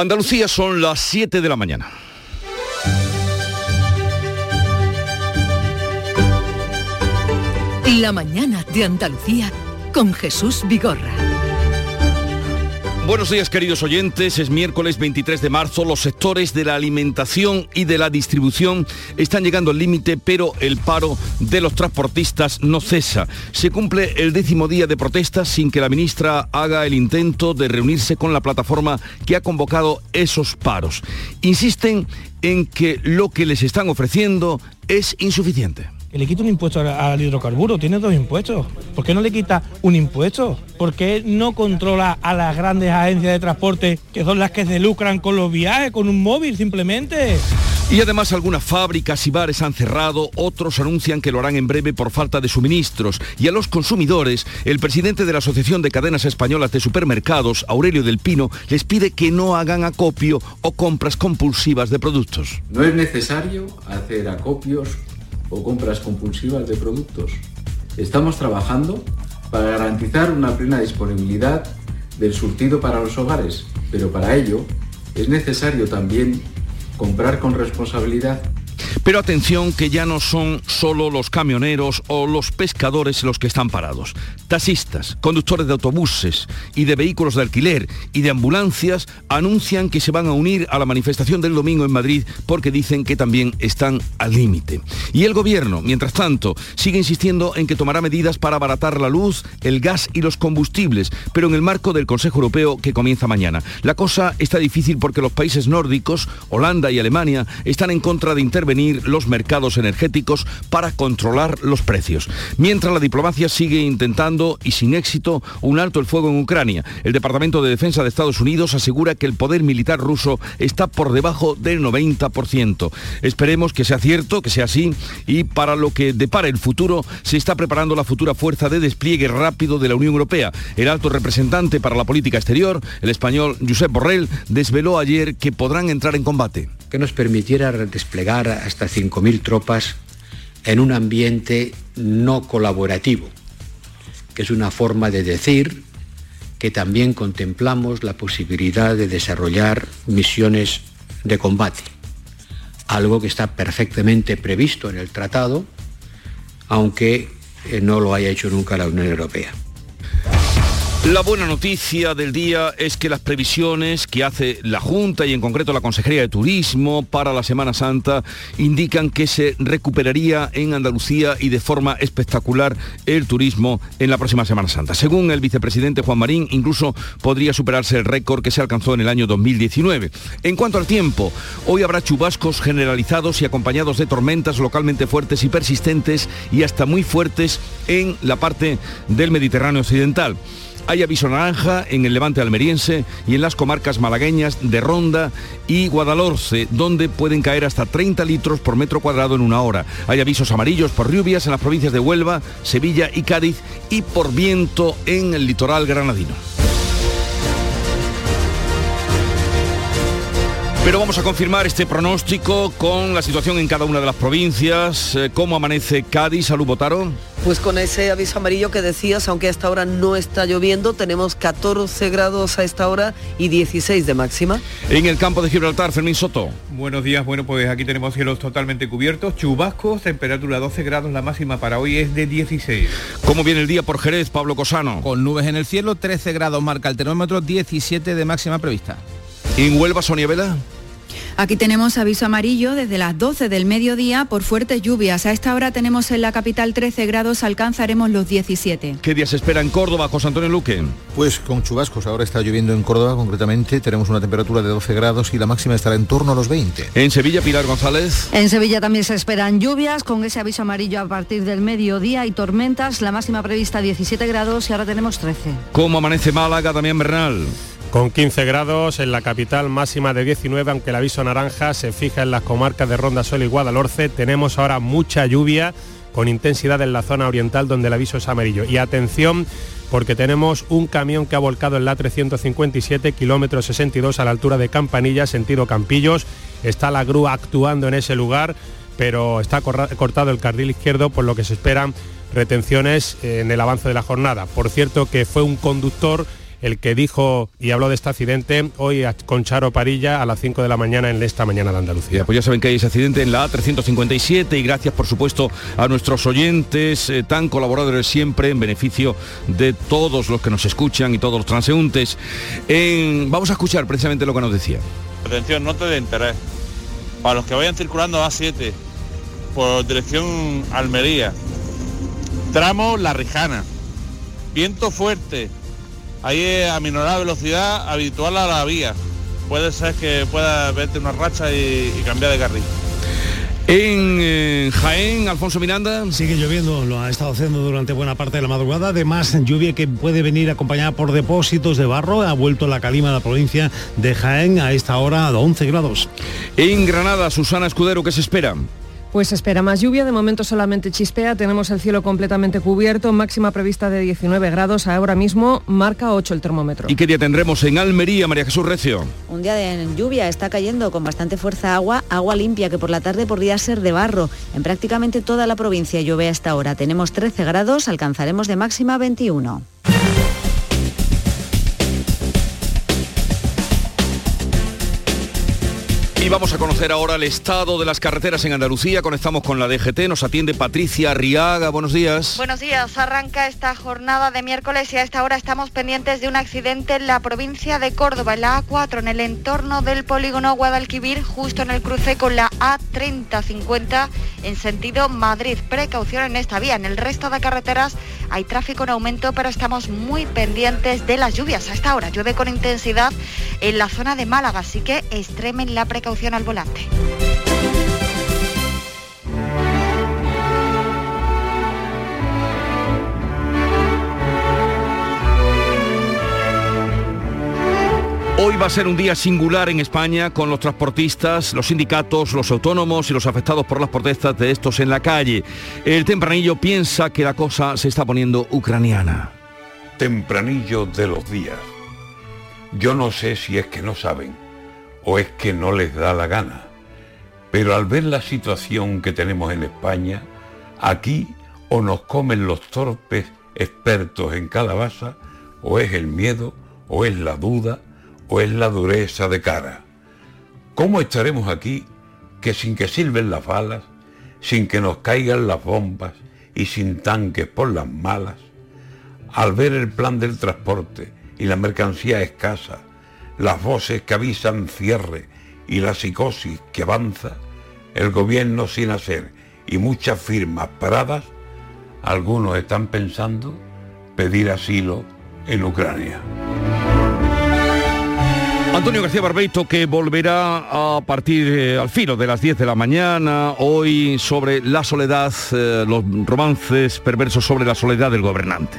Andalucía son las 7 de la mañana. La mañana de Andalucía con Jesús Vigorra. Buenos días queridos oyentes, es miércoles 23 de marzo, los sectores de la alimentación y de la distribución están llegando al límite, pero el paro de los transportistas no cesa. Se cumple el décimo día de protestas sin que la ministra haga el intento de reunirse con la plataforma que ha convocado esos paros. Insisten en que lo que les están ofreciendo es insuficiente que le quita un impuesto al, hidrocarburo, tiene dos impuestos. ¿Por qué no le quita un impuesto? ¿Por qué no controla a las grandes agencias de transporte, que son las que se lucran con los viajes, con un móvil simplemente? Y además algunas fábricas y bares han cerrado, otros anuncian que lo harán en breve por falta de suministros. Y a los consumidores, el presidente de la Asociación de Cadenas Españolas de Supermercados, Aurelio del Pino, les pide que no hagan acopio o compras compulsivas de productos. No es necesario hacer acopios o compras compulsivas de productos. Estamos trabajando para garantizar una plena disponibilidad del surtido para los hogares, pero para ello es necesario también comprar con responsabilidad pero atención que ya no son solo los camioneros o los pescadores los que están parados. Taxistas, conductores de autobuses y de vehículos de alquiler y de ambulancias anuncian que se van a unir a la manifestación del domingo en Madrid porque dicen que también están al límite. Y el gobierno, mientras tanto, sigue insistiendo en que tomará medidas para abaratar la luz, el gas y los combustibles, pero en el marco del Consejo Europeo que comienza mañana. La cosa está difícil porque los países nórdicos, Holanda y Alemania, están en contra de intervenir los mercados energéticos para controlar los precios. Mientras la diplomacia sigue intentando, y sin éxito, un alto el fuego en Ucrania. El Departamento de Defensa de Estados Unidos asegura que el poder militar ruso está por debajo del 90%. Esperemos que sea cierto, que sea así, y para lo que depara el futuro, se está preparando la futura fuerza de despliegue rápido de la Unión Europea. El alto representante para la política exterior, el español Josep Borrell, desveló ayer que podrán entrar en combate que nos permitiera desplegar hasta 5.000 tropas en un ambiente no colaborativo, que es una forma de decir que también contemplamos la posibilidad de desarrollar misiones de combate, algo que está perfectamente previsto en el tratado, aunque eh, no lo haya hecho nunca la Unión Europea. La buena noticia del día es que las previsiones que hace la Junta y en concreto la Consejería de Turismo para la Semana Santa indican que se recuperaría en Andalucía y de forma espectacular el turismo en la próxima Semana Santa. Según el vicepresidente Juan Marín, incluso podría superarse el récord que se alcanzó en el año 2019. En cuanto al tiempo, hoy habrá chubascos generalizados y acompañados de tormentas localmente fuertes y persistentes y hasta muy fuertes en la parte del Mediterráneo occidental. Hay aviso naranja en el levante almeriense y en las comarcas malagueñas de Ronda y Guadalhorce, donde pueden caer hasta 30 litros por metro cuadrado en una hora. Hay avisos amarillos por lluvias en las provincias de Huelva, Sevilla y Cádiz y por viento en el litoral granadino. Pero vamos a confirmar este pronóstico con la situación en cada una de las provincias. Eh, ¿Cómo amanece Cádiz? Salud, Botaro. Pues con ese aviso amarillo que decías, aunque a esta hora no está lloviendo, tenemos 14 grados a esta hora y 16 de máxima. En el campo de Gibraltar, Fermín Soto. Buenos días, bueno pues aquí tenemos cielos totalmente cubiertos, chubascos, temperatura 12 grados, la máxima para hoy es de 16. ¿Cómo viene el día por Jerez, Pablo Cosano? Con nubes en el cielo, 13 grados marca el termómetro, 17 de máxima prevista. ¿En Huelva, Sonia Vela? Aquí tenemos aviso amarillo desde las 12 del mediodía por fuertes lluvias. A esta hora tenemos en la capital 13 grados, alcanzaremos los 17. ¿Qué días espera en Córdoba, José Antonio Luque? Pues con chubascos, ahora está lloviendo en Córdoba concretamente, tenemos una temperatura de 12 grados y la máxima estará en torno a los 20. En Sevilla, Pilar González. En Sevilla también se esperan lluvias con ese aviso amarillo a partir del mediodía y tormentas, la máxima prevista 17 grados y ahora tenemos 13. ¿Cómo amanece Málaga, también Bernal? Con 15 grados en la capital máxima de 19, aunque el aviso naranja se fija en las comarcas de Ronda Sol y Guadalhorce, tenemos ahora mucha lluvia con intensidad en la zona oriental donde el aviso es amarillo. Y atención porque tenemos un camión que ha volcado en la 357, kilómetros 62 a la altura de Campanilla, sentido Campillos. Está la grúa actuando en ese lugar, pero está cortado el carril izquierdo, por lo que se esperan retenciones en el avance de la jornada. Por cierto que fue un conductor el que dijo y habló de este accidente hoy con Charo Parilla a las 5 de la mañana en esta mañana de Andalucía. pues ya saben que hay ese accidente en la A357 y gracias por supuesto a nuestros oyentes eh, tan colaboradores siempre en beneficio de todos los que nos escuchan y todos los transeúntes. vamos a escuchar precisamente lo que nos decía. Atención, nota de interés. Para los que vayan circulando A7 por dirección Almería, tramo La Rijana, viento fuerte, ahí a minorar velocidad habitual a la vía. Puede ser que pueda verte una racha y, cambiar de carril. En eh, Jaén, Alfonso Miranda. Sigue lloviendo, lo ha estado haciendo durante buena parte de la madrugada. Además, lluvia que puede venir acompañada por depósitos de barro. Ha vuelto la calima de la provincia de Jaén a esta hora a 11 grados. En Granada, Susana Escudero, ¿qué se espera? Pues espera más lluvia, de momento solamente chispea, tenemos el cielo completamente cubierto, máxima prevista de 19 grados, ahora mismo marca 8 el termómetro. ¿Y qué día tendremos en Almería, María Jesús Recio? Un día de lluvia, está cayendo con bastante fuerza agua, agua limpia que por la tarde podría ser de barro. En prácticamente toda la provincia llueve a esta hora, tenemos 13 grados, alcanzaremos de máxima 21. Vamos a conocer ahora el estado de las carreteras en Andalucía. Conectamos con la DGT. Nos atiende Patricia Riaga. Buenos días. Buenos días. Arranca esta jornada de miércoles y a esta hora estamos pendientes de un accidente en la provincia de Córdoba, en la A4, en el entorno del polígono Guadalquivir, justo en el cruce con la A3050 en sentido Madrid. Precaución en esta vía. En el resto de carreteras hay tráfico en aumento, pero estamos muy pendientes de las lluvias. A esta hora llueve con intensidad en la zona de Málaga, así que extremen la precaución al volante. Hoy va a ser un día singular en España con los transportistas, los sindicatos, los autónomos y los afectados por las protestas de estos en la calle. El tempranillo piensa que la cosa se está poniendo ucraniana. Tempranillo de los días. Yo no sé si es que no saben o es que no les da la gana. Pero al ver la situación que tenemos en España, aquí o nos comen los torpes expertos en calabaza, o es el miedo, o es la duda, o es la dureza de cara. ¿Cómo estaremos aquí que sin que sirven las balas, sin que nos caigan las bombas y sin tanques por las malas, al ver el plan del transporte y la mercancía escasa, las voces que avisan cierre y la psicosis que avanza, el gobierno sin hacer y muchas firmas paradas, algunos están pensando pedir asilo en Ucrania. Antonio García Barbeito que volverá a partir eh, al filo de las 10 de la mañana hoy sobre la soledad, eh, los romances perversos sobre la soledad del gobernante.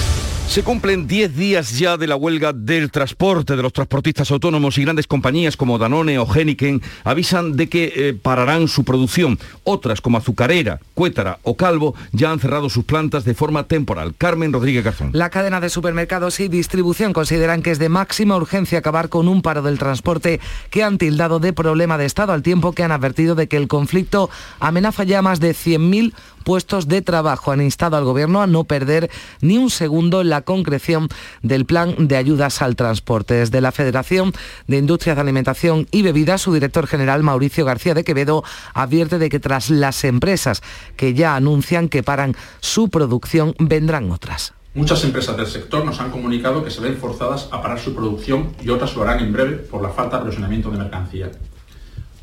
Se cumplen 10 días ya de la huelga del transporte de los transportistas autónomos y grandes compañías como Danone o Heineken avisan de que eh, pararán su producción. Otras como Azucarera, Cuétara o Calvo ya han cerrado sus plantas de forma temporal. Carmen Rodríguez Garzón. La cadena de supermercados y distribución consideran que es de máxima urgencia acabar con un paro del transporte que han tildado de problema de Estado al tiempo que han advertido de que el conflicto amenaza ya más de 100.000 puestos de trabajo. Han instado al gobierno a no perder ni un segundo la concreción del plan de ayudas al transporte. Desde la Federación de Industrias de Alimentación y Bebidas, su director general Mauricio García de Quevedo advierte de que tras las empresas que ya anuncian que paran su producción, vendrán otras. Muchas empresas del sector nos han comunicado que se ven forzadas a parar su producción y otras lo harán en breve por la falta de aprovisionamiento de mercancía.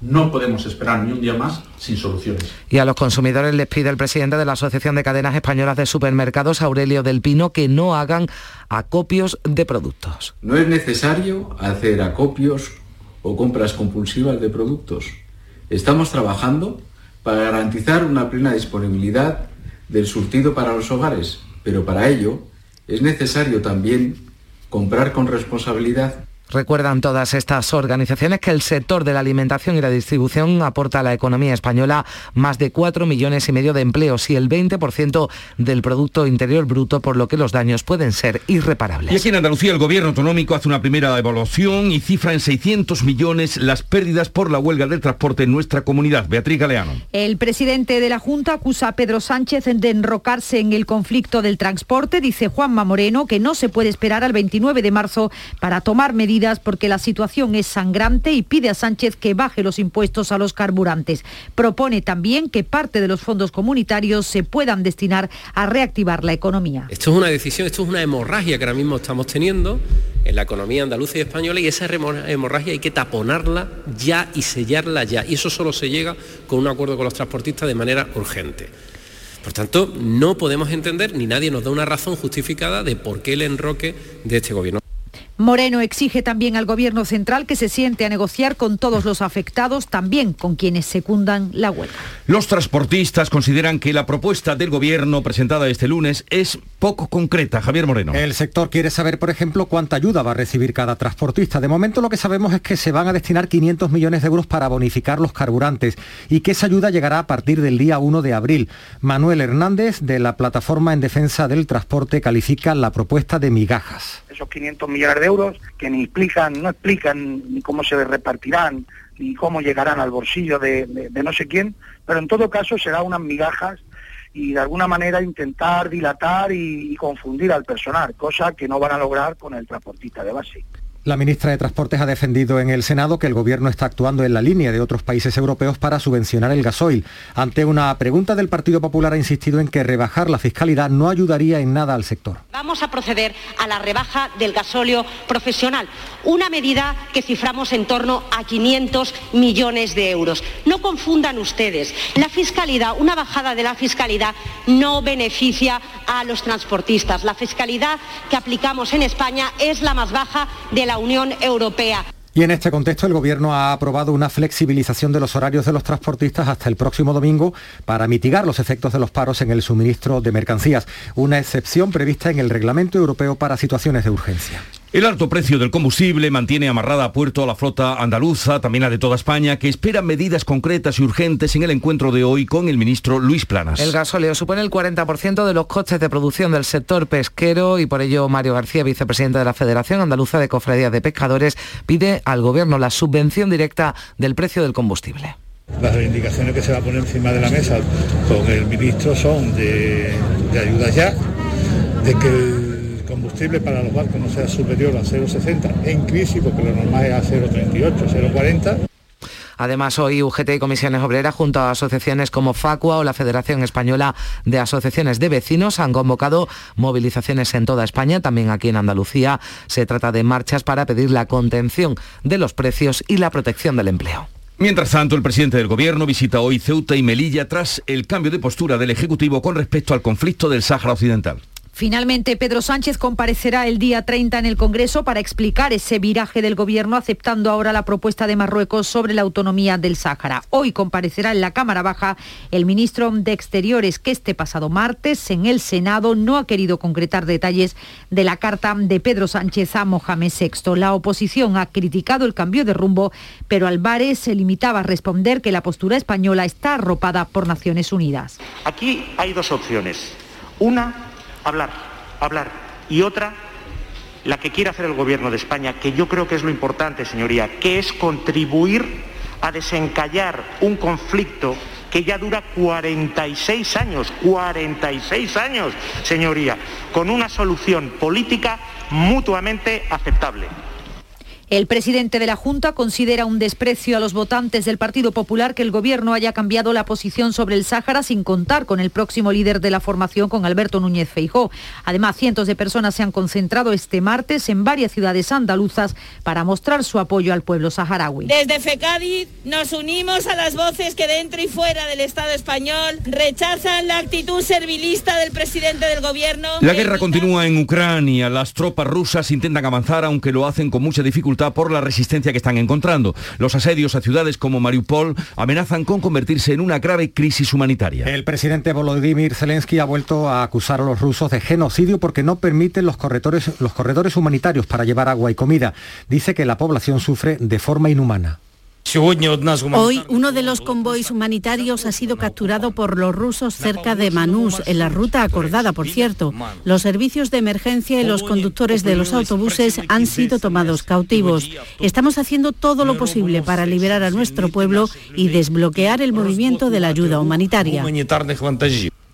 No podemos esperar ni un día más sin soluciones. Y a los consumidores les pide el presidente de la Asociación de Cadenas Españolas de Supermercados, Aurelio del Pino, que no hagan acopios de productos. No es necesario hacer acopios o compras compulsivas de productos. Estamos trabajando para garantizar una plena disponibilidad del surtido para los hogares pero para ello es necesario también comprar con responsabilidad Recuerdan todas estas organizaciones que el sector de la alimentación y la distribución aporta a la economía española más de 4 millones y medio de empleos y el 20% del Producto Interior Bruto, por lo que los daños pueden ser irreparables. Y aquí en Andalucía el gobierno autonómico hace una primera evaluación y cifra en 600 millones las pérdidas por la huelga del transporte en nuestra comunidad. Beatriz Galeano. El presidente de la Junta acusa a Pedro Sánchez de enrocarse en el conflicto del transporte. Dice Juanma Moreno que no se puede esperar al 29 de marzo para tomar medidas porque la situación es sangrante y pide a Sánchez que baje los impuestos a los carburantes. Propone también que parte de los fondos comunitarios se puedan destinar a reactivar la economía. Esto es una decisión, esto es una hemorragia que ahora mismo estamos teniendo en la economía andaluza y española y esa hemorragia hay que taponarla ya y sellarla ya. Y eso solo se llega con un acuerdo con los transportistas de manera urgente. Por tanto, no podemos entender, ni nadie nos da una razón justificada de por qué el enroque de este gobierno. Moreno exige también al Gobierno central que se siente a negociar con todos los afectados, también con quienes secundan la huelga. Los transportistas consideran que la propuesta del Gobierno presentada este lunes es poco concreta. Javier Moreno. El sector quiere saber, por ejemplo, cuánta ayuda va a recibir cada transportista. De momento lo que sabemos es que se van a destinar 500 millones de euros para bonificar los carburantes y que esa ayuda llegará a partir del día 1 de abril. Manuel Hernández, de la Plataforma en Defensa del Transporte, califica la propuesta de migajas esos 500 millones de euros que ni explican, no explican ni cómo se repartirán, ni cómo llegarán al bolsillo de, no sé quién, pero en todo caso será unas migajas y de alguna manera intentar dilatar y confundir al personal, cosa que no van a lograr con el transportista de base. La ministra de Transportes ha defendido en el Senado que el Gobierno está actuando en la línea de otros países europeos para subvencionar el gasoil. Ante una pregunta del Partido Popular ha insistido en que rebajar la fiscalidad no ayudaría en nada al sector. Vamos a proceder a la rebaja del gasóleo profesional, una medida que ciframos en torno a 500 millones de euros. No confundan ustedes, la fiscalidad, una bajada de la fiscalidad no beneficia a los transportistas. La fiscalidad que aplicamos en España es la más baja de la Unión Europea. Y en este contexto el Gobierno ha aprobado una flexibilización de los horarios de los transportistas hasta el próximo domingo para mitigar los efectos de los paros en el suministro de mercancías, una excepción prevista en el Reglamento Europeo para situaciones de urgencia. El alto precio del combustible mantiene amarrada a puerto a la flota andaluza, también a de toda España, que espera medidas concretas y urgentes en el encuentro de hoy con el ministro Luis Planas. El gasóleo supone el 40% de los costes de producción del sector pesquero y por ello Mario García, vicepresidente de la Federación Andaluza de Cofradías de Pescadores, pide al Gobierno la subvención directa del precio del combustible. Las reivindicaciones que se va a poner encima de la mesa con el ministro son de, de ayuda ya, de que el combustible para los barcos no sea superior a 0,60 en crisis, porque lo normal es a 0,38, 0,40. Además, hoy UGT y Comisiones Obreras, junto a asociaciones como Facua o la Federación Española de Asociaciones de Vecinos, han convocado movilizaciones en toda España, también aquí en Andalucía. Se trata de marchas para pedir la contención de los precios y la protección del empleo. Mientras tanto, el presidente del Gobierno visita hoy Ceuta y Melilla tras el cambio de postura del Ejecutivo con respecto al conflicto del Sáhara Occidental. Finalmente, Pedro Sánchez comparecerá el día 30 en el Congreso para explicar ese viraje del Gobierno, aceptando ahora la propuesta de Marruecos sobre la autonomía del Sáhara. Hoy comparecerá en la Cámara Baja el ministro de Exteriores, que este pasado martes en el Senado no ha querido concretar detalles de la carta de Pedro Sánchez a Mohamed VI. La oposición ha criticado el cambio de rumbo, pero Álvarez se limitaba a responder que la postura española está arropada por Naciones Unidas. Aquí hay dos opciones. Una hablar, hablar. Y otra, la que quiere hacer el Gobierno de España, que yo creo que es lo importante, señoría, que es contribuir a desencallar un conflicto que ya dura 46 años, 46 años, señoría, con una solución política mutuamente aceptable. El presidente de la Junta considera un desprecio a los votantes del Partido Popular que el Gobierno haya cambiado la posición sobre el Sáhara sin contar con el próximo líder de la formación, con Alberto Núñez Feijó. Además, cientos de personas se han concentrado este martes en varias ciudades andaluzas para mostrar su apoyo al pueblo saharaui. Desde FECADI nos unimos a las voces que dentro y fuera del Estado español rechazan la actitud servilista del presidente del Gobierno. La guerra continúa en Ucrania. Las tropas rusas intentan avanzar, aunque lo hacen con mucha dificultad por la resistencia que están encontrando. Los asedios a ciudades como Mariupol amenazan con convertirse en una grave crisis humanitaria. El presidente Volodymyr Zelensky ha vuelto a acusar a los rusos de genocidio porque no permiten los corredores, los corredores humanitarios para llevar agua y comida. Dice que la población sufre de forma inhumana. Hoy uno de los convoys humanitarios ha sido capturado por los rusos cerca de Manús, en la ruta acordada, por cierto. Los servicios de emergencia y los conductores de los autobuses han sido tomados cautivos. Estamos haciendo todo lo posible para liberar a nuestro pueblo y desbloquear el movimiento de la ayuda humanitaria.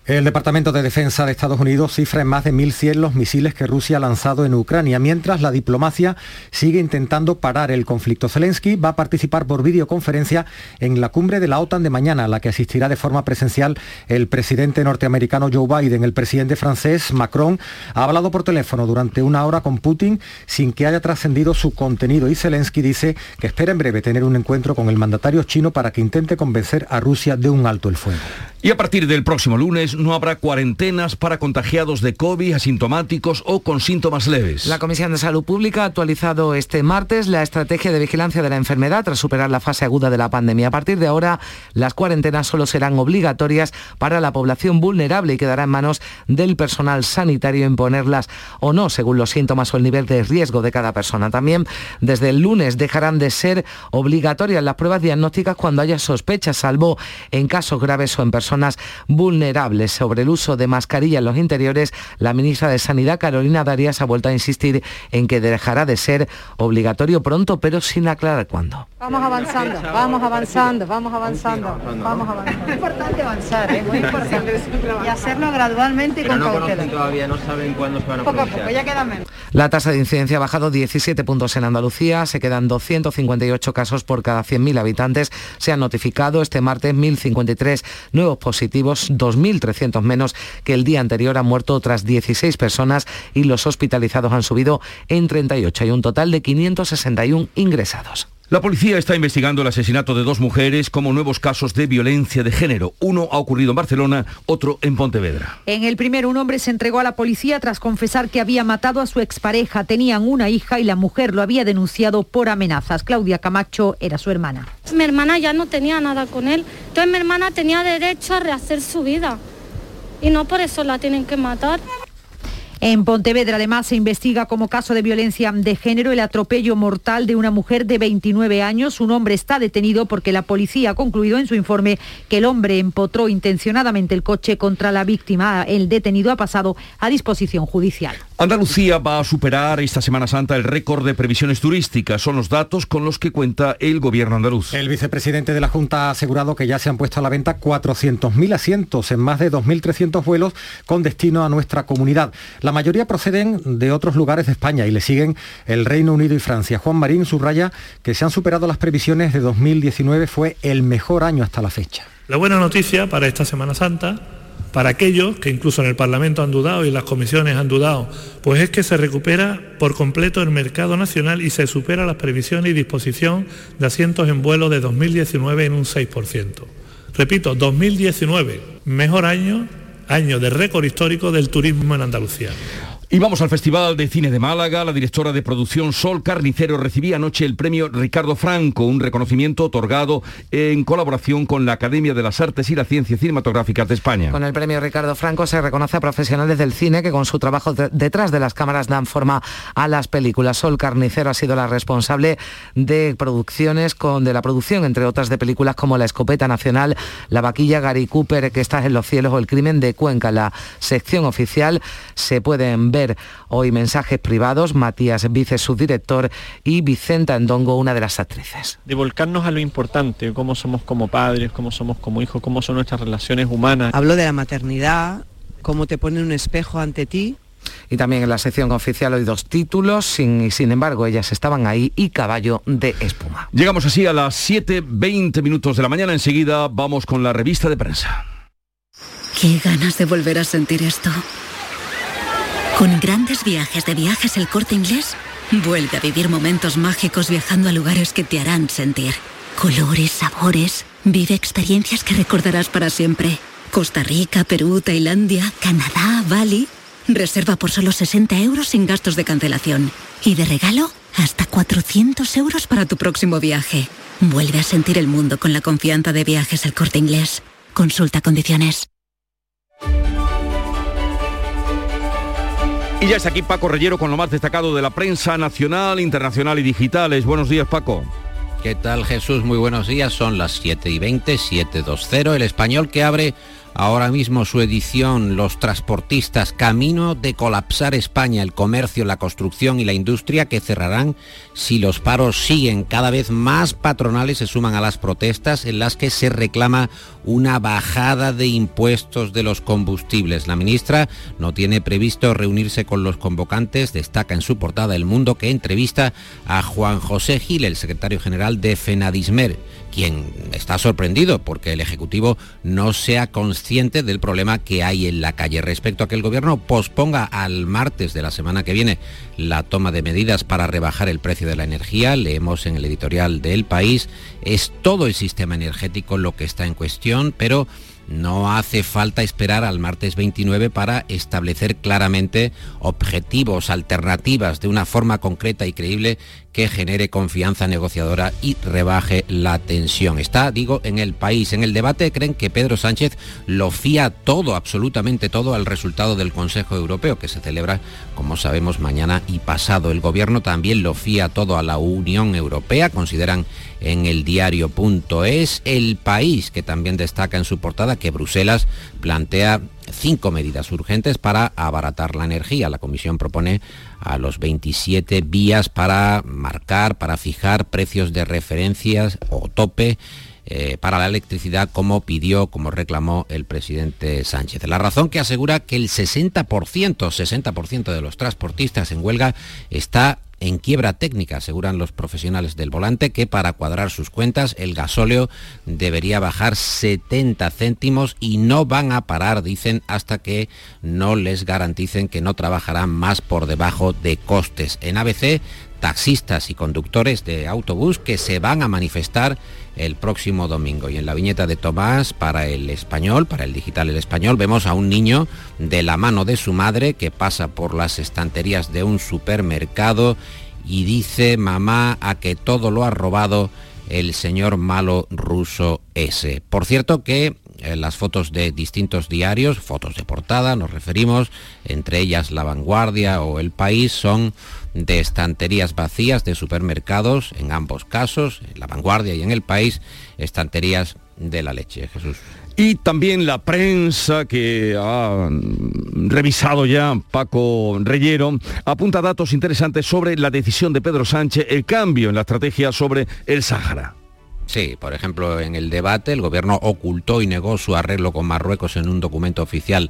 El Departamento de Defensa de Estados Unidos cifra en más de 1.100 los misiles que Rusia ha lanzado en Ucrania, mientras la diplomacia sigue intentando parar el conflicto. Zelensky va a participar por videoconferencia en la cumbre de la OTAN de mañana, a la que asistirá de forma presencial el presidente norteamericano Joe Biden. El presidente francés Macron ha hablado por teléfono durante una hora con Putin sin que haya trascendido su contenido y Zelensky dice que espera en breve tener un encuentro con el mandatario chino para que intente convencer a Rusia de un alto el fuego. Y a partir del próximo lunes no habrá cuarentenas para contagiados de COVID, asintomáticos o con síntomas leves. La Comisión de Salud Pública ha actualizado este martes la estrategia de vigilancia de la enfermedad tras superar la fase aguda de la pandemia. A partir de ahora, las cuarentenas solo serán obligatorias para la población vulnerable y quedará en manos del personal sanitario imponerlas o no, según los síntomas o el nivel de riesgo de cada persona. También desde el lunes dejarán de ser obligatorias las pruebas diagnósticas cuando haya sospechas, salvo en casos graves o en personas vulnerables. Sobre el uso de mascarilla en los interiores, la ministra de Sanidad, Carolina Darias, ha vuelto a insistir en que dejará de ser obligatorio pronto, pero sin aclarar cuándo. Vamos avanzando, vamos avanzando, vamos avanzando, vamos avanzando. Es importante avanzar, es muy importante. Y hacerlo gradualmente y con no cautela. todavía, no saben cuándo se van a Poco a pronunciar. poco, ya queda menos. La tasa de incidencia ha bajado 17 puntos en Andalucía, se quedan 258 casos por cada 100.000 habitantes. Se han notificado este martes 1.053 nuevos positivos, 2.300 menos que el día anterior. Han muerto otras 16 personas y los hospitalizados han subido en 38. Hay un total de 561 ingresados. La policía está investigando el asesinato de dos mujeres como nuevos casos de violencia de género. Uno ha ocurrido en Barcelona, otro en Pontevedra. En el primero, un hombre se entregó a la policía tras confesar que había matado a su expareja. Tenían una hija y la mujer lo había denunciado por amenazas. Claudia Camacho era su hermana. Mi hermana ya no tenía nada con él. Entonces mi hermana tenía derecho a rehacer su vida. Y no por eso la tienen que matar. En Pontevedra además se investiga como caso de violencia de género el atropello mortal de una mujer de 29 años. Un hombre está detenido porque la policía ha concluido en su informe que el hombre empotró intencionadamente el coche contra la víctima. El detenido ha pasado a disposición judicial. Andalucía va a superar esta Semana Santa el récord de previsiones turísticas. Son los datos con los que cuenta el gobierno andaluz. El vicepresidente de la Junta ha asegurado que ya se han puesto a la venta 400.000 asientos en más de 2.300 vuelos con destino a nuestra comunidad. La mayoría proceden de otros lugares de España y le siguen el Reino Unido y Francia. Juan Marín subraya que se han superado las previsiones de 2019, fue el mejor año hasta la fecha. La buena noticia para esta Semana Santa, para aquellos que incluso en el Parlamento han dudado y las comisiones han dudado, pues es que se recupera por completo el mercado nacional y se supera las previsiones y disposición de asientos en vuelo de 2019 en un 6%. Repito, 2019, mejor año, año de récord histórico del turismo en Andalucía. Y vamos al Festival de Cine de Málaga. La directora de producción Sol Carnicero recibía anoche el premio Ricardo Franco, un reconocimiento otorgado en colaboración con la Academia de las Artes y las Ciencias Cinematográficas de España. Con el premio Ricardo Franco se reconoce a profesionales del cine que con su trabajo de- detrás de las cámaras dan forma a las películas. Sol Carnicero ha sido la responsable de producciones con de la producción entre otras de películas como La escopeta nacional, La vaquilla Gary Cooper que está en los cielos o El crimen de Cuenca. En la sección oficial se pueden ver leer hoy mensajes privados, Matías Vice, su director, y Vicenta Endongo, una de las actrices. De volcarnos a lo importante, cómo somos como padres, cómo somos como hijos, cómo son nuestras relaciones humanas. Hablo de la maternidad, cómo te pone un espejo ante ti y también en la sección oficial hoy dos títulos, sin, sin embargo ellas estaban ahí y caballo de espuma. Llegamos así a las 7.20 minutos de la mañana, enseguida vamos con la revista de prensa. Qué ganas de volver a sentir esto. Con grandes viajes de viajes el corte inglés, vuelve a vivir momentos mágicos viajando a lugares que te harán sentir. Colores, sabores, vive experiencias que recordarás para siempre. Costa Rica, Perú, Tailandia, Canadá, Bali. Reserva por solo 60 euros sin gastos de cancelación. Y de regalo, hasta 400 euros para tu próximo viaje. Vuelve a sentir el mundo con la confianza de viajes el corte inglés. Consulta condiciones. Y ya está aquí Paco Reyero con lo más destacado de la prensa nacional, internacional y digitales. Buenos días, Paco. ¿Qué tal Jesús? Muy buenos días. Son las 7 y 20, 720. El español que abre Ahora mismo su edición Los transportistas, camino de colapsar España, el comercio, la construcción y la industria que cerrarán si los paros siguen. Cada vez más patronales se suman a las protestas en las que se reclama una bajada de impuestos de los combustibles. La ministra no tiene previsto reunirse con los convocantes. Destaca en su portada El Mundo que entrevista a Juan José Gil, el secretario general de FENADISMER quien está sorprendido porque el Ejecutivo no sea consciente del problema que hay en la calle. Respecto a que el Gobierno posponga al martes de la semana que viene la toma de medidas para rebajar el precio de la energía, leemos en el editorial del país, es todo el sistema energético lo que está en cuestión, pero no hace falta esperar al martes 29 para establecer claramente objetivos, alternativas de una forma concreta y creíble que genere confianza negociadora y rebaje la tensión. Está, digo, en el país. En el debate creen que Pedro Sánchez lo fía todo, absolutamente todo, al resultado del Consejo Europeo, que se celebra, como sabemos, mañana y pasado. El gobierno también lo fía todo a la Unión Europea, consideran en el diario.es el país, que también destaca en su portada que Bruselas plantea cinco medidas urgentes para abaratar la energía. La Comisión propone a los 27 vías para marcar, para fijar precios de referencias o tope eh, para la electricidad como pidió, como reclamó el presidente Sánchez. La razón que asegura que el 60%, 60% de los transportistas en huelga está en quiebra técnica, aseguran los profesionales del volante, que para cuadrar sus cuentas el gasóleo debería bajar 70 céntimos y no van a parar, dicen, hasta que no les garanticen que no trabajarán más por debajo de costes. En ABC, taxistas y conductores de autobús que se van a manifestar el próximo domingo. Y en la viñeta de Tomás, para el español, para el digital el español, vemos a un niño de la mano de su madre que pasa por las estanterías de un supermercado y dice, mamá, a que todo lo ha robado el señor malo ruso ese. Por cierto que eh, las fotos de distintos diarios, fotos de portada, nos referimos, entre ellas La Vanguardia o El País, son de estanterías vacías de supermercados, en ambos casos, en La Vanguardia y en El País, estanterías de la leche. Jesús. Y también la prensa que ha revisado ya Paco Reyero apunta datos interesantes sobre la decisión de Pedro Sánchez, el cambio en la estrategia sobre el Sáhara. Sí, por ejemplo, en el debate el gobierno ocultó y negó su arreglo con Marruecos en un documento oficial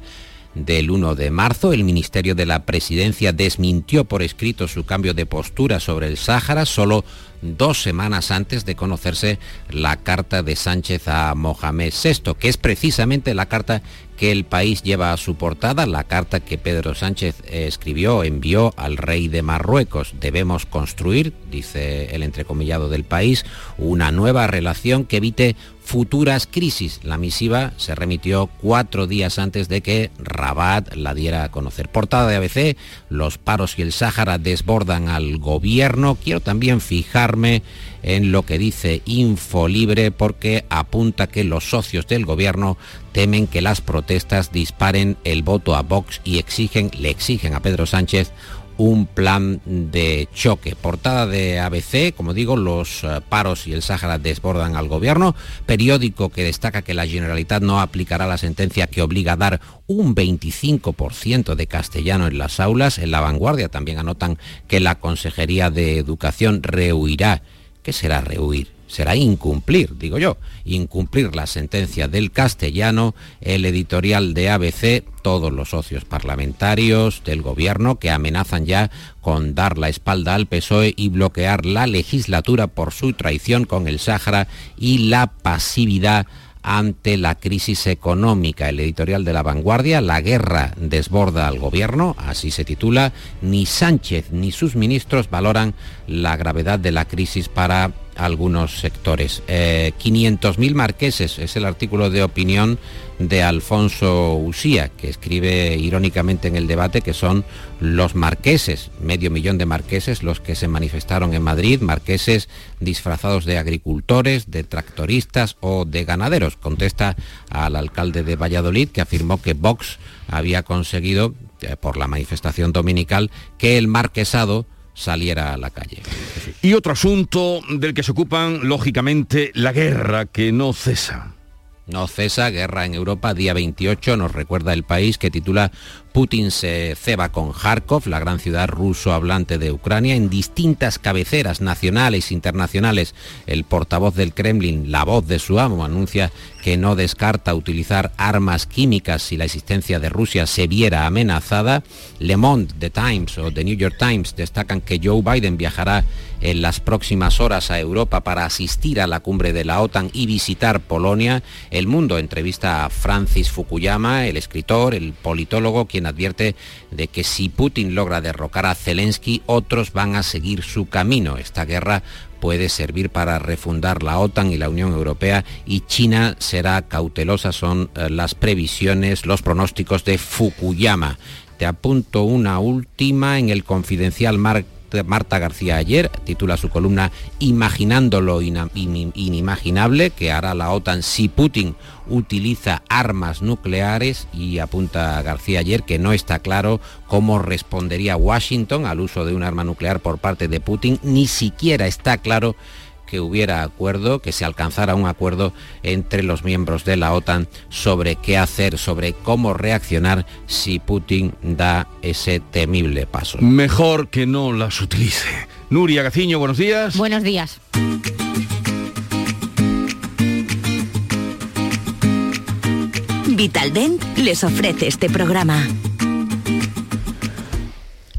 del 1 de marzo. El Ministerio de la Presidencia desmintió por escrito su cambio de postura sobre el Sáhara solo dos semanas antes de conocerse la carta de Sánchez a Mohamed VI, que es precisamente la carta que el país lleva a su portada, la carta que Pedro Sánchez escribió, envió al rey de Marruecos. Debemos construir, dice el entrecomillado del país, una nueva relación que evite futuras crisis. La misiva se remitió cuatro días antes de que Rabat la diera a conocer. Portada de ABC, los paros y el Sáhara desbordan al gobierno. Quiero también fijarme en lo que dice Infolibre porque apunta que los socios del gobierno temen que las protestas disparen el voto a Vox y exigen, le exigen a Pedro Sánchez un plan de choque. Portada de ABC, como digo, los eh, paros y el Sáhara desbordan al gobierno. Periódico que destaca que la Generalitat no aplicará la sentencia que obliga a dar un 25% de castellano en las aulas. En la vanguardia también anotan que la Consejería de Educación rehuirá. ¿Qué será rehuir? será incumplir, digo yo, incumplir la sentencia del castellano, el editorial de ABC, todos los socios parlamentarios del gobierno que amenazan ya con dar la espalda al PSOE y bloquear la legislatura por su traición con el Sáhara y la pasividad ante la crisis económica. El editorial de La Vanguardia, La guerra desborda al gobierno, así se titula, ni Sánchez ni sus ministros valoran la gravedad de la crisis para algunos sectores. 500.000 eh, marqueses es el artículo de opinión de Alfonso Usía, que escribe irónicamente en el debate que son los marqueses, medio millón de marqueses los que se manifestaron en Madrid, marqueses disfrazados de agricultores, de tractoristas o de ganaderos. Contesta al alcalde de Valladolid que afirmó que Vox había conseguido, eh, por la manifestación dominical, que el marquesado saliera a la calle. Y otro asunto del que se ocupan, lógicamente, la guerra que no cesa. No cesa, guerra en Europa, día 28, nos recuerda el país que titula Putin se ceba con Kharkov, la gran ciudad ruso hablante de Ucrania, en distintas cabeceras nacionales e internacionales. El portavoz del Kremlin, la voz de su amo, anuncia que no descarta utilizar armas químicas si la existencia de Rusia se viera amenazada. Le Monde, The Times o The New York Times destacan que Joe Biden viajará en las próximas horas a Europa para asistir a la cumbre de la OTAN y visitar Polonia. El Mundo entrevista a Francis Fukuyama, el escritor, el politólogo, quien advierte de que si Putin logra derrocar a Zelensky, otros van a seguir su camino. Esta guerra puede servir para refundar la OTAN y la Unión Europea y China será cautelosa, son eh, las previsiones, los pronósticos de Fukuyama. Te apunto una última en el confidencial Mark Marta García ayer, titula su columna Imaginando lo inimaginable que hará la OTAN si Putin utiliza armas nucleares y apunta García ayer que no está claro cómo respondería Washington al uso de un arma nuclear por parte de Putin, ni siquiera está claro que hubiera acuerdo, que se alcanzara un acuerdo entre los miembros de la OTAN sobre qué hacer, sobre cómo reaccionar si Putin da ese temible paso. Mejor que no las utilice. Nuria Gaciño, buenos días. Buenos días. Vitaldent les ofrece este programa.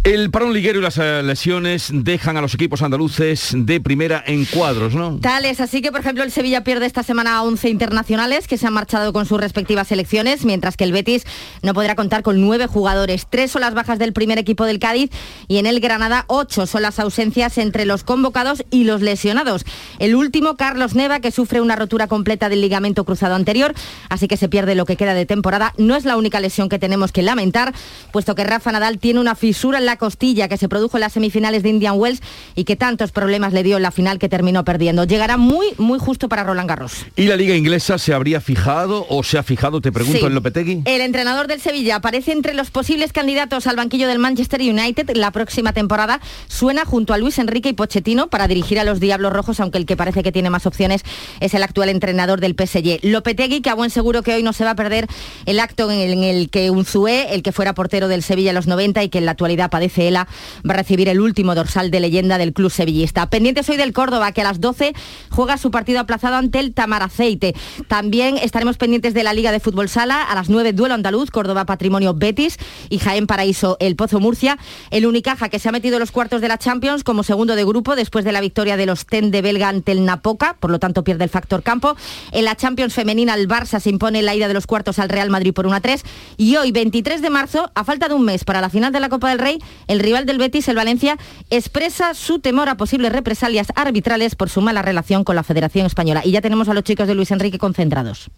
El parón liguero y las eh, lesiones dejan a los equipos andaluces de primera en cuadros, ¿no? Tal es, así que por ejemplo el Sevilla pierde esta semana a 11 internacionales que se han marchado con sus respectivas selecciones, mientras que el Betis no podrá contar con nueve jugadores. Tres son las bajas del primer equipo del Cádiz y en el Granada ocho son las ausencias entre los convocados y los lesionados. El último, Carlos Neva, que sufre una rotura completa del ligamento cruzado anterior, así que se pierde lo que queda de temporada. No es la única lesión que tenemos que lamentar, puesto que Rafa Nadal tiene una fisura en la costilla que se produjo en las semifinales de Indian Wells y que tantos problemas le dio en la final que terminó perdiendo. Llegará muy, muy justo para Roland Garros. ¿Y la liga inglesa se habría fijado o se ha fijado, te pregunto, en Lopetegui? El entrenador del Sevilla aparece entre los posibles candidatos al banquillo del Manchester United la próxima temporada. Suena junto a Luis Enrique y Pochettino para dirigir a los Diablos Rojos, aunque el que parece que tiene más opciones es el actual entrenador del PSG. Lopetegui, que a buen seguro que hoy no se va a perder el acto en el, en el que Unzué, el que fuera portero del Sevilla en los 90 y que en la actualidad padece va a recibir el último dorsal de leyenda del club sevillista. Pendientes hoy del Córdoba, que a las 12 juega su partido aplazado ante el Tamaraceite. También estaremos pendientes de la Liga de Fútbol Sala, a las 9 duelo andaluz, Córdoba Patrimonio Betis y Jaén Paraíso El Pozo Murcia. El Unicaja, que se ha metido en los cuartos de la Champions como segundo de grupo después de la victoria de los TEN de Belga ante el Napoca, por lo tanto pierde el factor campo. En la Champions femenina el Barça se impone la ida de los cuartos al Real Madrid por 1 a 3 y hoy 23 de marzo, a falta de un mes para la final de la Copa del Rey, el rival del Betis, el Valencia, expresa su temor a posibles represalias arbitrales por su mala relación con la Federación Española. Y ya tenemos a los chicos de Luis Enrique concentrados.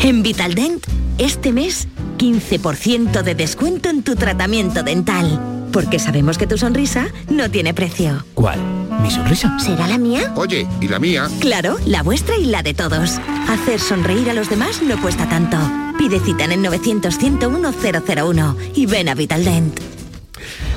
En Vitaldent, este mes, 15% de descuento en tu tratamiento dental. Porque sabemos que tu sonrisa no tiene precio. ¿Cuál? ¿Mi sonrisa? ¿Será la mía? Oye, ¿y la mía? Claro, la vuestra y la de todos. Hacer sonreír a los demás no cuesta tanto. Pide cita en el 900 101 001 y ven a Vitaldent.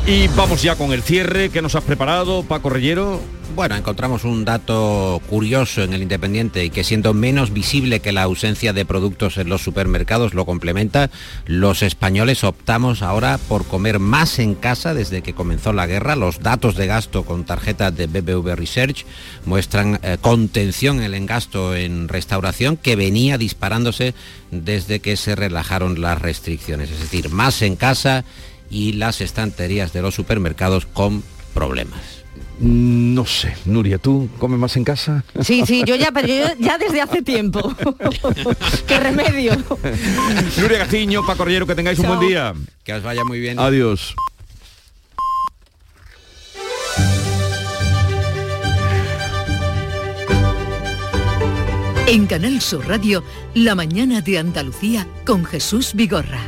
Y vamos ya con el cierre que nos has preparado, Paco Reyero. Bueno, encontramos un dato curioso en el Independiente y que siendo menos visible que la ausencia de productos en los supermercados lo complementa, los españoles optamos ahora por comer más en casa desde que comenzó la guerra. Los datos de gasto con tarjetas de BBV Research muestran eh, contención en el gasto en restauración que venía disparándose desde que se relajaron las restricciones. Es decir, más en casa y las estanterías de los supermercados con problemas. No sé, Nuria, ¿tú comes más en casa? Sí, sí, yo ya, pero yo ya desde hace tiempo. ¡Qué remedio! Nuria Gaciño, Paco Rillero, que tengáis un buen día. Que os vaya muy bien. Adiós. En Canal Sur Radio, La mañana de Andalucía con Jesús Vigorra.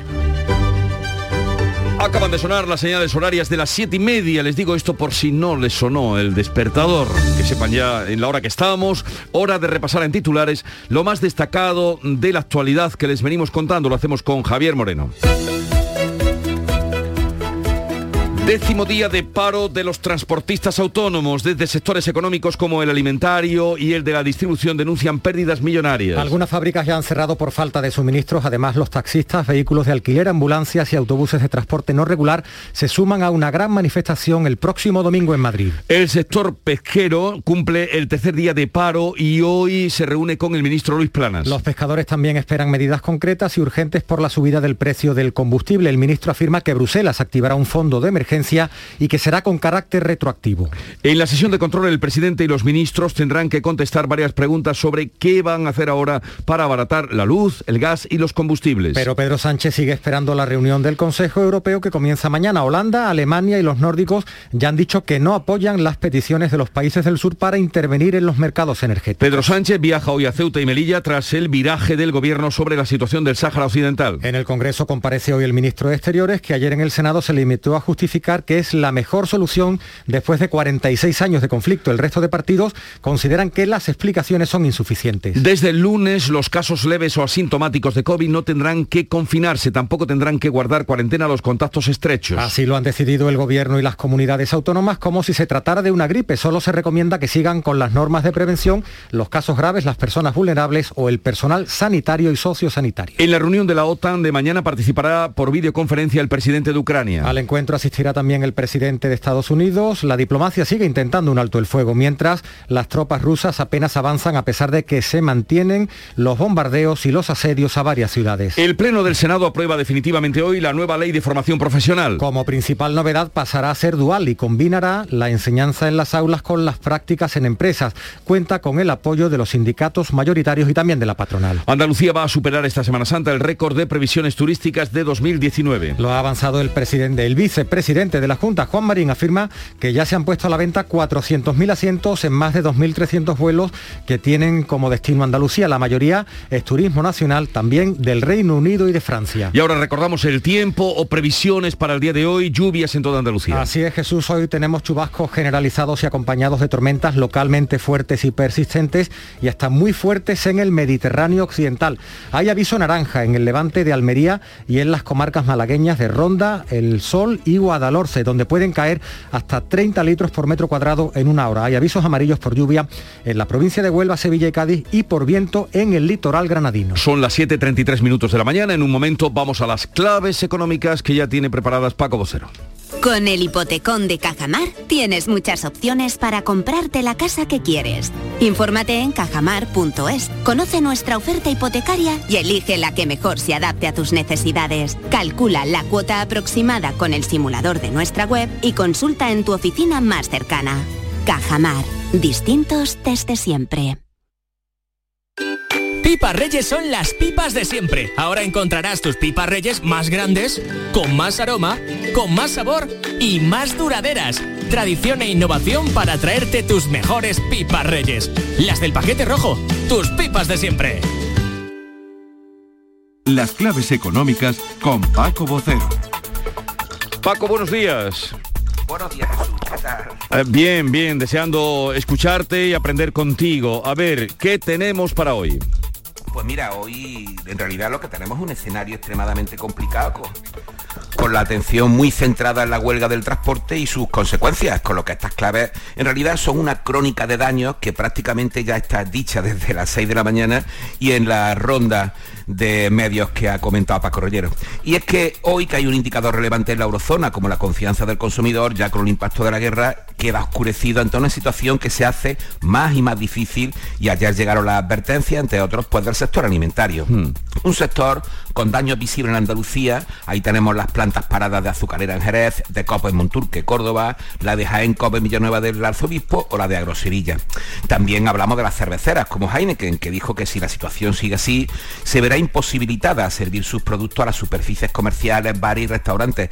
Acaban de sonar las señales horarias de las siete y media. Les digo esto por si no les sonó el despertador. Que sepan ya en la hora que estamos. Hora de repasar en titulares lo más destacado de la actualidad que les venimos contando. Lo hacemos con Javier Moreno. Décimo día de paro de los transportistas autónomos. Desde sectores económicos como el alimentario y el de la distribución denuncian pérdidas millonarias. Algunas fábricas ya han cerrado por falta de suministros. Además, los taxistas, vehículos de alquiler, ambulancias y autobuses de transporte no regular se suman a una gran manifestación el próximo domingo en Madrid. El sector pesquero cumple el tercer día de paro y hoy se reúne con el ministro Luis Planas. Los pescadores también esperan medidas concretas y urgentes por la subida del precio del combustible. El ministro afirma que Bruselas activará un fondo de emergencia y que será con carácter retroactivo. En la sesión de control el presidente y los ministros tendrán que contestar varias preguntas sobre qué van a hacer ahora para abaratar la luz, el gas y los combustibles. Pero Pedro Sánchez sigue esperando la reunión del Consejo Europeo que comienza mañana. Holanda, Alemania y los nórdicos ya han dicho que no apoyan las peticiones de los países del sur para intervenir en los mercados energéticos. Pedro Sánchez viaja hoy a Ceuta y Melilla tras el viraje del gobierno sobre la situación del Sáhara Occidental. En el Congreso comparece hoy el ministro de Exteriores que ayer en el Senado se limitó a justificar que es la mejor solución después de 46 años de conflicto. El resto de partidos consideran que las explicaciones son insuficientes. Desde el lunes los casos leves o asintomáticos de COVID no tendrán que confinarse, tampoco tendrán que guardar cuarentena los contactos estrechos. Así lo han decidido el gobierno y las comunidades autónomas como si se tratara de una gripe. Solo se recomienda que sigan con las normas de prevención los casos graves, las personas vulnerables o el personal sanitario y sociosanitario. En la reunión de la OTAN de mañana participará por videoconferencia el presidente de Ucrania. Al encuentro asistirá también el presidente de Estados Unidos. La diplomacia sigue intentando un alto el fuego, mientras las tropas rusas apenas avanzan a pesar de que se mantienen los bombardeos y los asedios a varias ciudades. El Pleno del Senado aprueba definitivamente hoy la nueva ley de formación profesional. Como principal novedad pasará a ser dual y combinará la enseñanza en las aulas con las prácticas en empresas. Cuenta con el apoyo de los sindicatos mayoritarios y también de la patronal. Andalucía va a superar esta Semana Santa el récord de previsiones turísticas de 2019. Lo ha avanzado el presidente, el vicepresidente de la Junta, Juan Marín, afirma que ya se han puesto a la venta 400.000 asientos en más de 2.300 vuelos que tienen como destino Andalucía. La mayoría es turismo nacional, también del Reino Unido y de Francia. Y ahora recordamos el tiempo o previsiones para el día de hoy, lluvias en toda Andalucía. Así es, Jesús, hoy tenemos chubascos generalizados y acompañados de tormentas localmente fuertes y persistentes y hasta muy fuertes en el Mediterráneo occidental. Hay aviso naranja en el levante de Almería y en las comarcas malagueñas de Ronda, El Sol y Guadalhorce, donde pueden caer hasta 30 litros por metro cuadrado en una hora. Hay avisos amarillos por lluvia en la provincia de Huelva, Sevilla y Cádiz y por viento en el litoral granadino. Son las 7.33 minutos de la mañana. En un momento vamos a las claves económicas que ya tiene preparadas Paco Vocero. Con el hipotecón de Cajamar tienes muchas opciones para comprarte la casa que quieres. Infórmate en cajamar.es, conoce nuestra oferta hipotecaria y elige la que mejor se adapte a tus necesidades. Calcula la cuota aproximada con el simulador de nuestra web y consulta en tu oficina más cercana. Cajamar, distintos desde siempre. Pipas Reyes son las pipas de siempre. Ahora encontrarás tus pipas Reyes más grandes, con más aroma, con más sabor y más duraderas. Tradición e innovación para traerte tus mejores pipas Reyes. Las del paquete rojo, tus pipas de siempre. Las claves económicas con Paco Bocero. Paco, buenos días. Buenos días, Jesús. ¿Qué tal? Eh, bien, bien, deseando escucharte y aprender contigo. A ver, ¿qué tenemos para hoy? Pues mira, hoy en realidad lo que tenemos es un escenario extremadamente complicado con, la atención muy centrada en la huelga del transporte y sus consecuencias, con lo que estas claves en realidad son una crónica de daños que prácticamente ya está dicha desde las 6 de la mañana y en la ronda de medios que ha comentado Paco Rollero. Y es que hoy que hay un indicador relevante en la eurozona, como la confianza del consumidor, ya con el impacto de la guerra, queda oscurecido ante una situación que se hace más y más difícil y ayer llegaron las advertencias, entre otros, pues del sector alimentario. Hmm. Un sector con daños visibles en Andalucía, ahí tenemos las plantas paradas de azucarera en Jerez, de Copa en Monturque, Córdoba, la de Jaén, Copa en Villanueva del Arzobispo o la de Agrosevilla. También hablamos de las cerveceras, como Heineken, que dijo que si la situación sigue así, se verá imposibilitada a servir sus productos a las superficies comerciales, bares y restaurantes,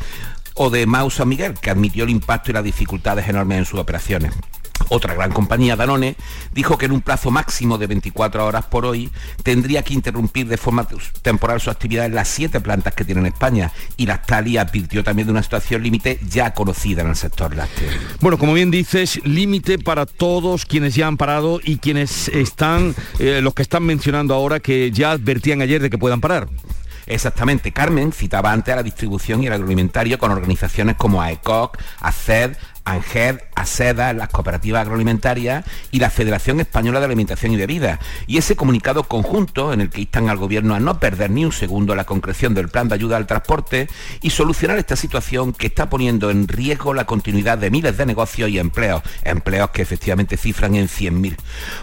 o de Mau San Miguel, que admitió el impacto y las dificultades enormes en sus operaciones. Otra gran compañía, Danone, dijo que en un plazo máximo de 24 horas por hoy tendría que interrumpir de forma temporal su actividad en las siete plantas que tiene en España y la Lactalis advirtió también de una situación límite ya conocida en el sector lácteo. Bueno, como bien dices, límite para todos quienes ya han parado y quienes están, eh, los que están mencionando ahora que ya advertían ayer de que puedan parar. Exactamente. Carmen citaba antes a la distribución y el agroalimentario con organizaciones como AECOC, ACED, ANGED, ASEDA, las cooperativas agroalimentarias y la Federación Española de Alimentación y Bebida. Y ese comunicado conjunto en el que instan al Gobierno a no perder ni un segundo la concreción del plan de ayuda al transporte y solucionar esta situación que está poniendo en riesgo la continuidad de miles de negocios y empleos, empleos que efectivamente cifran en 100.000.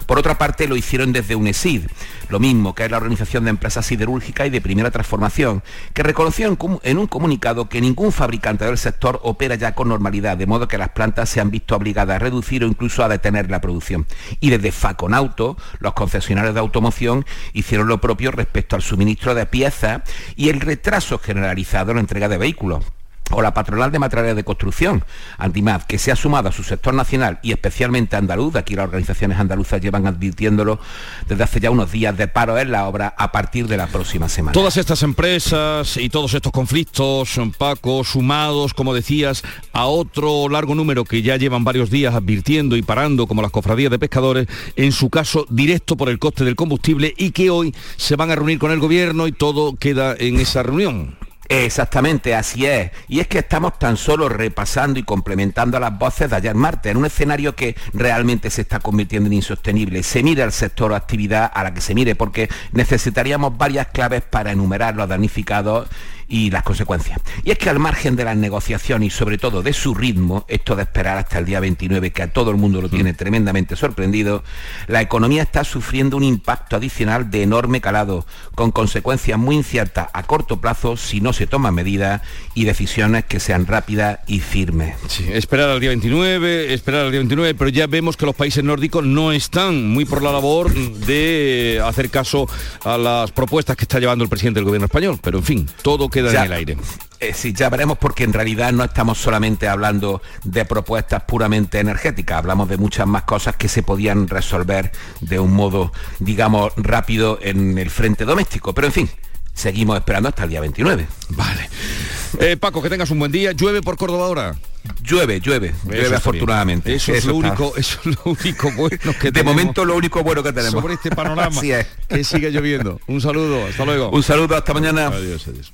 Por otra parte, lo hicieron desde UNESID, lo mismo que es la Organización de Empresas Siderúrgicas y de Primera Transformación, que reconoció en un comunicado que ningún fabricante del sector opera ya con normalidad, de modo que las plantas se han visto obligadas a reducir o incluso a detener la producción. Y desde Faconauto, los concesionarios de automoción hicieron lo propio respecto al suministro de piezas y el retraso generalizado en la entrega de vehículos o la patronal de materiales de construcción, Antimad, que se ha sumado a su sector nacional y especialmente andaluz, aquí las organizaciones andaluzas llevan advirtiéndolo desde hace ya unos días de paro en la obra a partir de la próxima semana. Todas estas empresas y todos estos conflictos, Paco, sumados, como decías, a otro largo número que ya llevan varios días advirtiendo y parando, como las cofradías de pescadores, en su caso directo por el coste del combustible y que hoy se van a reunir con el gobierno y todo queda en esa reunión. Exactamente, así es. Y es que estamos tan solo repasando y complementando las voces de ayer martes, en un escenario que realmente se está convirtiendo en insostenible. Se mira el sector o actividad a la que se mire, porque necesitaríamos varias claves para enumerar los damnificados y las consecuencias. Y es que al margen de las negociaciones y sobre todo de su ritmo, esto de esperar hasta el día 29, que a todo el mundo lo mm. tiene tremendamente sorprendido, la economía está sufriendo un impacto adicional de enorme calado, con consecuencias muy inciertas a corto plazo si no se toman medidas y decisiones que sean rápidas y firmes. Sí, esperar al día 29, esperar al día 29, pero ya vemos que los países nórdicos no están muy por la labor de hacer caso a las propuestas que está llevando el presidente del gobierno español, pero en fin, todo que ya, el aire. Eh, sí, ya veremos porque en realidad no estamos solamente hablando de propuestas puramente energéticas, hablamos de muchas más cosas que se podían resolver de un modo, digamos, rápido en el frente doméstico. Pero en fin, seguimos esperando hasta el día 29. Vale. Eh, Paco, que tengas un buen día. ¿Llueve por Córdoba ahora? Llueve, llueve, llueve afortunadamente. Eso, es lo único, eso es lo único bueno que De momento lo único bueno que tenemos. Sobre este panorama que sigue lloviendo. Un saludo, hasta luego. Un saludo, hasta mañana. Adiós, adiós.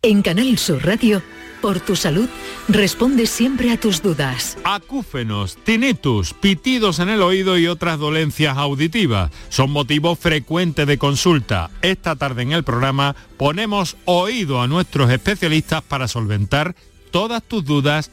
En Canal Sur Radio, por tu salud, responde siempre a tus dudas. Acúfenos, tinnitus, pitidos en el oído y otras dolencias auditivas son motivo frecuente de consulta. Esta tarde en el programa ponemos oído a nuestros especialistas para solventar todas tus dudas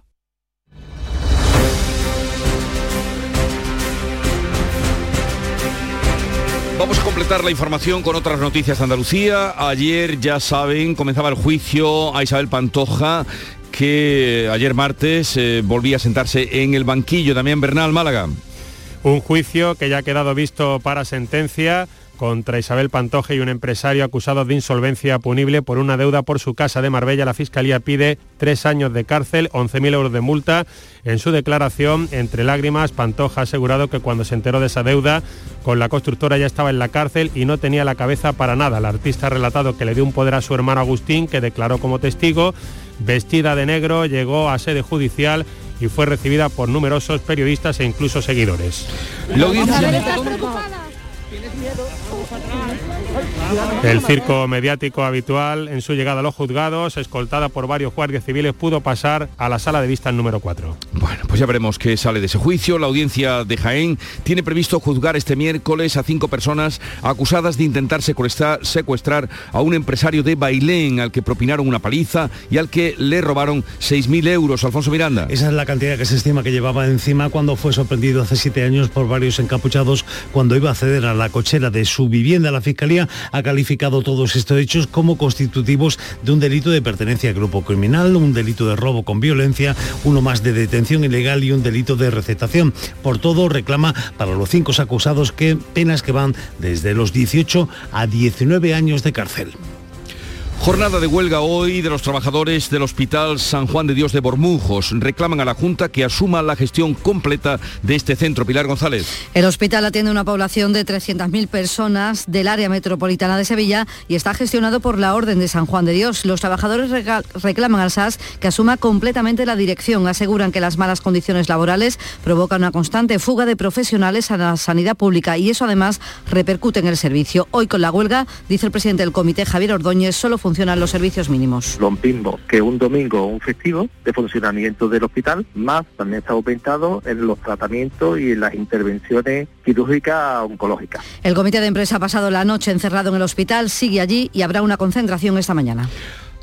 Vamos a completar la información con otras noticias de Andalucía. Ayer, ya saben, comenzaba el juicio a Isabel Pantoja, que ayer martes eh, volvía a sentarse en el banquillo. También Bernal Málaga. Un juicio que ya ha quedado visto para sentencia contra Isabel Pantoja y un empresario acusado de insolvencia punible por una deuda por su casa de Marbella. La Fiscalía pide tres años de cárcel, 11.000 euros de multa. En su declaración, entre lágrimas, Pantoja ha asegurado que cuando se enteró de esa deuda con la constructora ya estaba en la cárcel y no tenía la cabeza para nada. El artista ha relatado que le dio un poder a su hermano Agustín, que declaró como testigo. Vestida de negro, llegó a sede judicial y fue recibida por numerosos periodistas e incluso seguidores. El circo mediático habitual en su llegada a los juzgados, escoltada por varios guardias civiles, pudo pasar a la sala de vista número 4. Bueno, pues ya veremos qué sale de ese juicio. La audiencia de Jaén tiene previsto juzgar este miércoles a cinco personas acusadas de intentar secuestrar, secuestrar a un empresario de Bailén al que propinaron una paliza y al que le robaron 6.000 euros. Alfonso Miranda. Esa es la cantidad que se estima que llevaba encima cuando fue sorprendido hace siete años por varios encapuchados cuando iba a acceder a la cochera de su vivienda. La Fiscalía ha calificado todos estos hechos como constitutivos de un delito de pertenencia a grupo criminal, un delito de robo con violencia, uno más de detención ilegal y un delito de recetación. Por todo, reclama para los cinco acusados que penas que van desde los 18 a 19 años de cárcel. Jornada de huelga hoy de los trabajadores del Hospital San Juan de Dios de Bormujos. Reclaman a la Junta que asuma la gestión completa de este centro. Pilar González. El hospital atiende una población de 300.000 personas del área metropolitana de Sevilla y está gestionado por la Orden de San Juan de Dios. Los trabajadores reclaman al SAS que asuma completamente la dirección. Aseguran que las malas condiciones laborales provocan una constante fuga de profesionales a la sanidad pública y eso además repercute en el servicio. Hoy con la huelga, dice el presidente del comité Javier Ordóñez, solo funcionan los servicios mínimos. Lo mismo que un domingo o un festivo de funcionamiento del hospital, más también está aumentado en los tratamientos y en las intervenciones quirúrgicas oncológicas. El comité de empresa ha pasado la noche encerrado en el hospital, sigue allí y habrá una concentración esta mañana.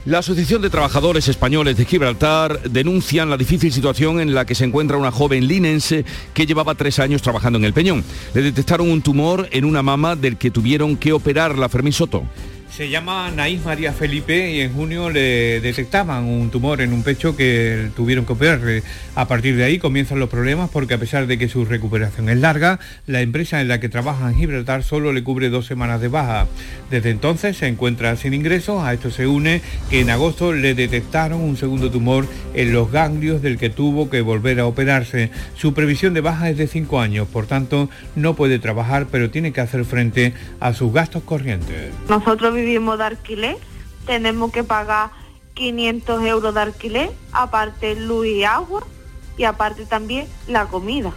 La Asociación de Trabajadores Españoles de Gibraltar denuncian la difícil situación en la que se encuentra una joven linense que llevaba tres años trabajando en el Peñón. Le detectaron un tumor en una mama del que tuvieron que operar la Fermín Soto. Se llama Naís María Felipe y en junio le detectaban un tumor en un pecho que tuvieron que operar. A partir de ahí comienzan los problemas porque a pesar de que su recuperación es larga, la empresa en la que trabaja en Gibraltar solo le cubre dos semanas de baja. Desde entonces se encuentra sin ingresos. A esto se une que en agosto le detectaron un segundo tumor en los ganglios del que tuvo que volver a operarse. Su previsión de baja es de cinco años, por tanto no puede trabajar, pero tiene que hacer frente a sus gastos corrientes. Nosotros vivimos de alquiler, tenemos que pagar 500 euros de alquiler, aparte luz y agua y aparte también la comida.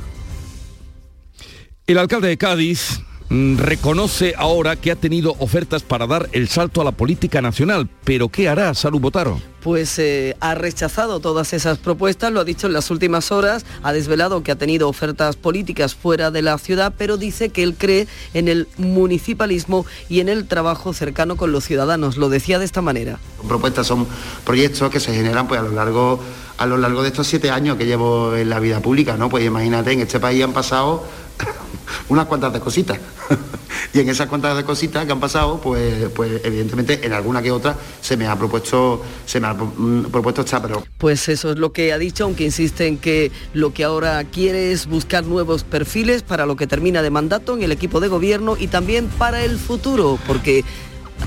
El alcalde de Cádiz reconoce ahora que ha tenido ofertas para dar el salto a la política nacional, pero ¿qué hará Salud Botaro? pues eh, ha rechazado todas esas propuestas, lo ha dicho en las últimas horas, ha desvelado que ha tenido ofertas políticas fuera de la ciudad, pero dice que él cree en el municipalismo y en el trabajo cercano con los ciudadanos. Lo decía de esta manera. Propuestas son proyectos que se generan pues, a lo largo a lo largo de estos siete años que llevo en la vida pública, ¿no? Pues imagínate, en este país han pasado unas cuantas de cositas. y en esas cuantas de cositas que han pasado, pues, pues evidentemente en alguna que otra se me ha propuesto, se me ha mm, propuesto pero. Pues eso es lo que ha dicho, aunque insiste en que lo que ahora quiere es buscar nuevos perfiles para lo que termina de mandato en el equipo de gobierno y también para el futuro, porque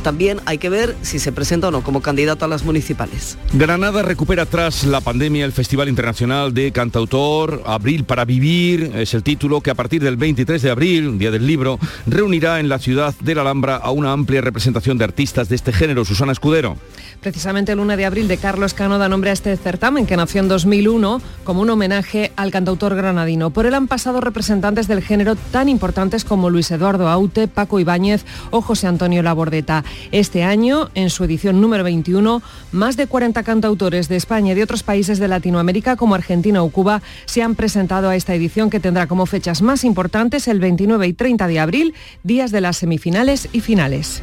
también hay que ver si se presenta o no como candidato a las municipales. Granada recupera tras la pandemia el Festival Internacional de Cantautor. Abril para Vivir es el título que a partir del 23 de abril, día del libro, reunirá en la ciudad de la Alhambra a una amplia representación de artistas de este género. Susana Escudero. Precisamente el 1 de abril de Carlos Cano da nombre a este certamen que nació en 2001 como un homenaje al cantautor granadino. Por él han pasado representantes del género tan importantes como Luis Eduardo Aute, Paco Ibáñez o José Antonio Labordeta. Este año, en su edición número 21, más de 40 cantautores de España y de otros países de Latinoamérica como Argentina o Cuba se han presentado a esta edición que tendrá como fechas más importantes el 29 y 30 de abril, días de las semifinales y finales.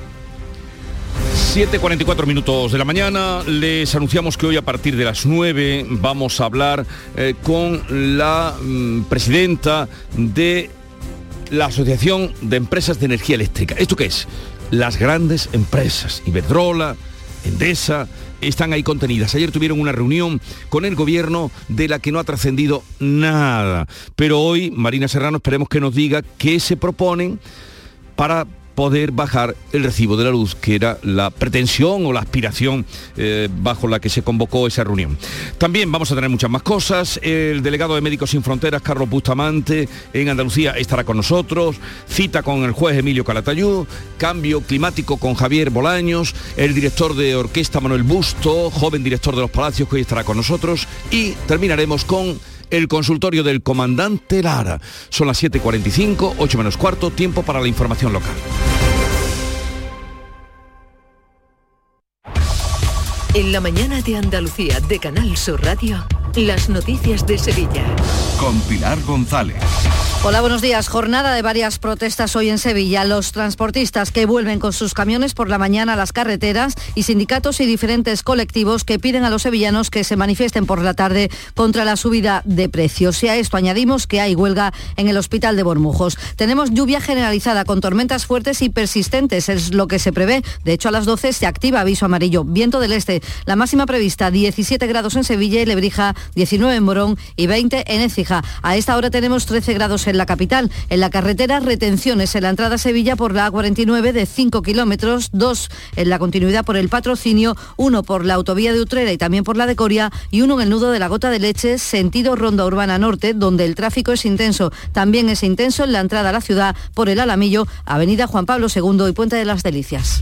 7.44 minutos de la mañana, les anunciamos que hoy a partir de las 9 vamos a hablar eh, con la mm, presidenta de la Asociación de Empresas de Energía Eléctrica. ¿Esto qué es? Las grandes empresas, Iberdrola, Endesa, están ahí contenidas. Ayer tuvieron una reunión con el gobierno de la que no ha trascendido nada. Pero hoy, Marina Serrano, esperemos que nos diga qué se proponen para poder bajar el recibo de la luz, que era la pretensión o la aspiración eh, bajo la que se convocó esa reunión. También vamos a tener muchas más cosas. El delegado de Médicos Sin Fronteras, Carlos Bustamante, en Andalucía estará con nosotros. Cita con el juez Emilio Calatayud. Cambio climático con Javier Bolaños. El director de orquesta Manuel Busto, joven director de los Palacios, que hoy estará con nosotros. Y terminaremos con el consultorio del comandante Lara. Son las 7.45, 8 menos cuarto, tiempo para la información local. En la mañana de Andalucía de Canal Sur Radio, las noticias de Sevilla. Con Pilar González. Hola, buenos días. Jornada de varias protestas hoy en Sevilla. Los transportistas que vuelven con sus camiones por la mañana a las carreteras y sindicatos y diferentes colectivos que piden a los sevillanos que se manifiesten por la tarde contra la subida de precios. Y a esto añadimos que hay huelga en el hospital de Bormujos. Tenemos lluvia generalizada con tormentas fuertes y persistentes, es lo que se prevé. De hecho, a las 12 se activa aviso amarillo. Viento del este. La máxima prevista 17 grados en Sevilla y Lebrija, 19 en Morón y 20 en Écija. A esta hora tenemos 13 grados en la capital. En la carretera, retenciones en la entrada a Sevilla por la A49 de 5 kilómetros, 2 en la continuidad por el patrocinio, 1 por la autovía de Utrera y también por la de Coria y uno en el nudo de la Gota de Leche, sentido Ronda Urbana Norte, donde el tráfico es intenso. También es intenso en la entrada a la ciudad por el Alamillo, Avenida Juan Pablo II y Puente de las Delicias.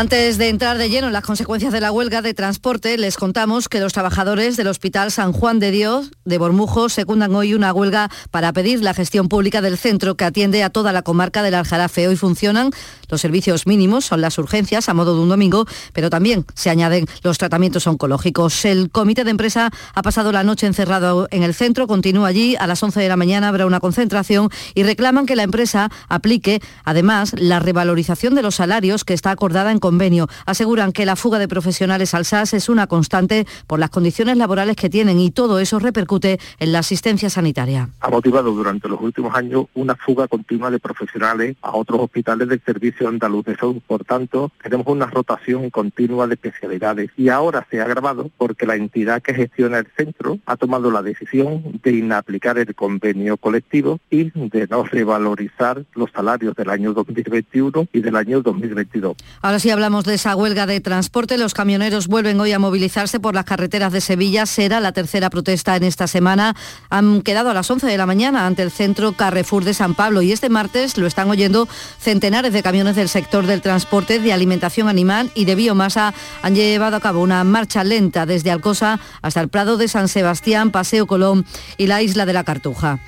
Antes de entrar de lleno en las consecuencias de la huelga de transporte, les contamos que los trabajadores del Hospital San Juan de Dios de Bormujo secundan hoy una huelga para pedir la gestión pública del centro que atiende a toda la comarca del Aljarafe. Hoy funcionan los servicios mínimos, son las urgencias a modo de un domingo, pero también se añaden los tratamientos oncológicos. El comité de empresa ha pasado la noche encerrado en el centro, continúa allí, a las 11 de la mañana habrá una concentración y reclaman que la empresa aplique además la revalorización de los salarios que está acordada en convenio. Aseguran que la fuga de profesionales al SAS es una constante por las condiciones laborales que tienen y todo eso repercute en la asistencia sanitaria. Ha motivado durante los últimos años una fuga continua de profesionales a otros hospitales del Servicio Andaluz de Salud. Por tanto, tenemos una rotación continua de especialidades y ahora se ha agravado porque la entidad que gestiona el centro ha tomado la decisión de inaplicar el convenio colectivo y de no revalorizar los salarios del año 2021 y del año 2022. Ahora sí hablamos de esa huelga de transporte. Los camioneros vuelven hoy a movilizarse por las carreteras de Sevilla. Será la tercera protesta en esta semana. Han quedado a las 11 de la mañana ante el centro Carrefour de San Pablo y este martes lo están oyendo centenares de camiones del sector del transporte, de alimentación animal y de biomasa. Han llevado a cabo una marcha lenta desde Alcosa hasta el Prado de San Sebastián, Paseo Colón y la isla de la Cartuja.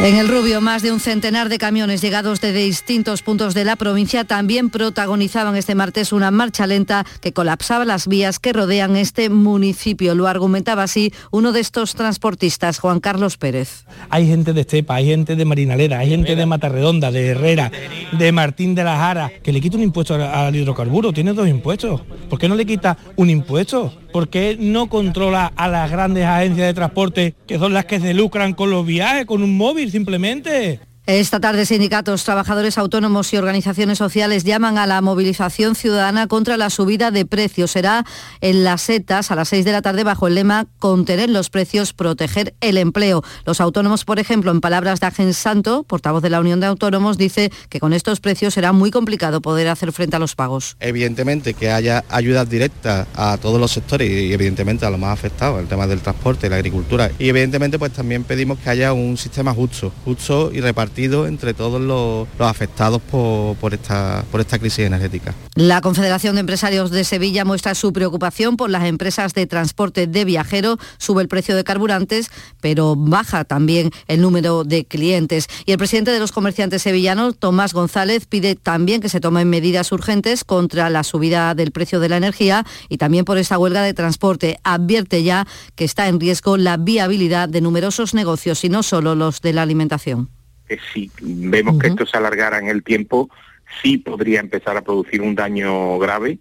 En el Rubio, más de un centenar de camiones llegados de distintos puntos de la provincia también protagonizaban este martes una marcha lenta que colapsaba las vías que rodean este municipio. Lo argumentaba así uno de estos transportistas, Juan Carlos Pérez. Hay gente de Estepa, hay gente de Marinalera, hay gente de Matarredonda, de Herrera, de Martín de la Jara, que le quita un impuesto al hidrocarburo, tiene dos impuestos. ¿Por qué no le quita un impuesto? ¿Por qué no controla a las grandes agencias de transporte, que son las que se lucran con los viajes, con un móvil simplemente? Esta tarde sindicatos, trabajadores autónomos y organizaciones sociales llaman a la movilización ciudadana contra la subida de precios. Será en las setas a las 6 de la tarde bajo el lema Contener los precios, proteger el empleo. Los autónomos, por ejemplo, en palabras de Agen Santo, portavoz de la Unión de Autónomos, dice que con estos precios será muy complicado poder hacer frente a los pagos. Evidentemente que haya ayudas directas a todos los sectores y evidentemente a los más afectados, el tema del transporte, la agricultura. Y evidentemente pues también pedimos que haya un sistema justo, justo y repartido entre todos los, afectados por, esta, por esta crisis energética. La Confederación de Empresarios de Sevilla muestra su preocupación por las empresas de transporte de viajeros, sube el precio de carburantes, pero baja también el número de clientes. Y el presidente de los comerciantes sevillanos, Tomás González, pide también que se tomen medidas urgentes contra la subida del precio de la energía y también por esta huelga de transporte. Advierte ya que está en riesgo la viabilidad de numerosos negocios y no solo los de la alimentación que si vemos que esto se alargara en el tiempo, sí podría empezar a producir un daño grave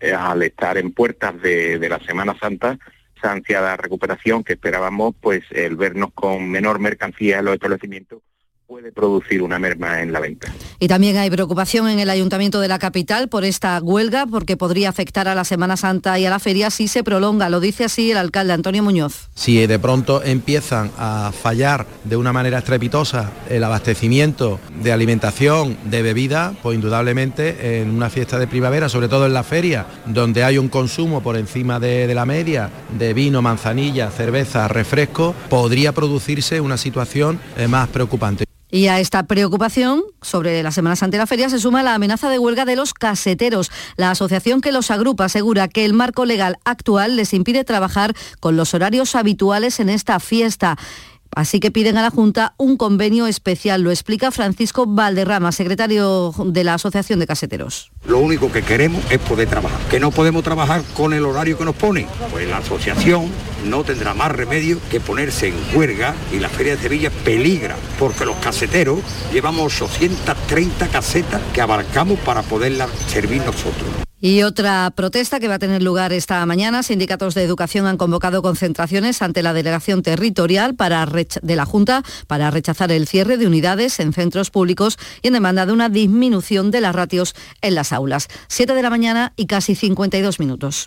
eh, al estar en puertas de, de, la Semana Santa, esa ansiada recuperación que esperábamos, pues el vernos con menor mercancía en los establecimientos puede producir una merma en la venta. Y también hay preocupación en el Ayuntamiento de la capital por esta huelga porque podría afectar a la Semana Santa y a la feria si se prolonga. Lo dice así el alcalde Antonio Muñoz. Si de pronto empiezan a fallar de una manera estrepitosa el abastecimiento de alimentación, de bebida, pues indudablemente en una fiesta de primavera, sobre todo en la feria, donde hay un consumo por encima de, de la media de vino, manzanilla, cerveza, refresco, podría producirse una situación eh, más preocupante. Y a esta preocupación sobre la Semana Santa y la feria se suma la amenaza de huelga de los caseteros. La asociación que los agrupa asegura que el marco legal actual les impide trabajar con los horarios habituales en esta fiesta. Así que piden a la Junta un convenio especial. Lo explica Francisco Valderrama, secretario de la Asociación de Caseteros. Lo único que queremos es poder trabajar. ¿Que no podemos trabajar con el horario que nos pone? Pues la asociación no tendrá más remedio que ponerse en huelga y la Feria de Sevilla peligra porque los caseteros llevamos 830 casetas que abarcamos para poderlas servir nosotros. Y otra protesta que va a tener lugar esta mañana. Sindicatos de educación han convocado concentraciones ante la delegación territorial de la Junta para rechazar el cierre de unidades en centros públicos y en demanda de una disminución de las ratios en las aulas. Siete de la mañana y casi 52 minutos.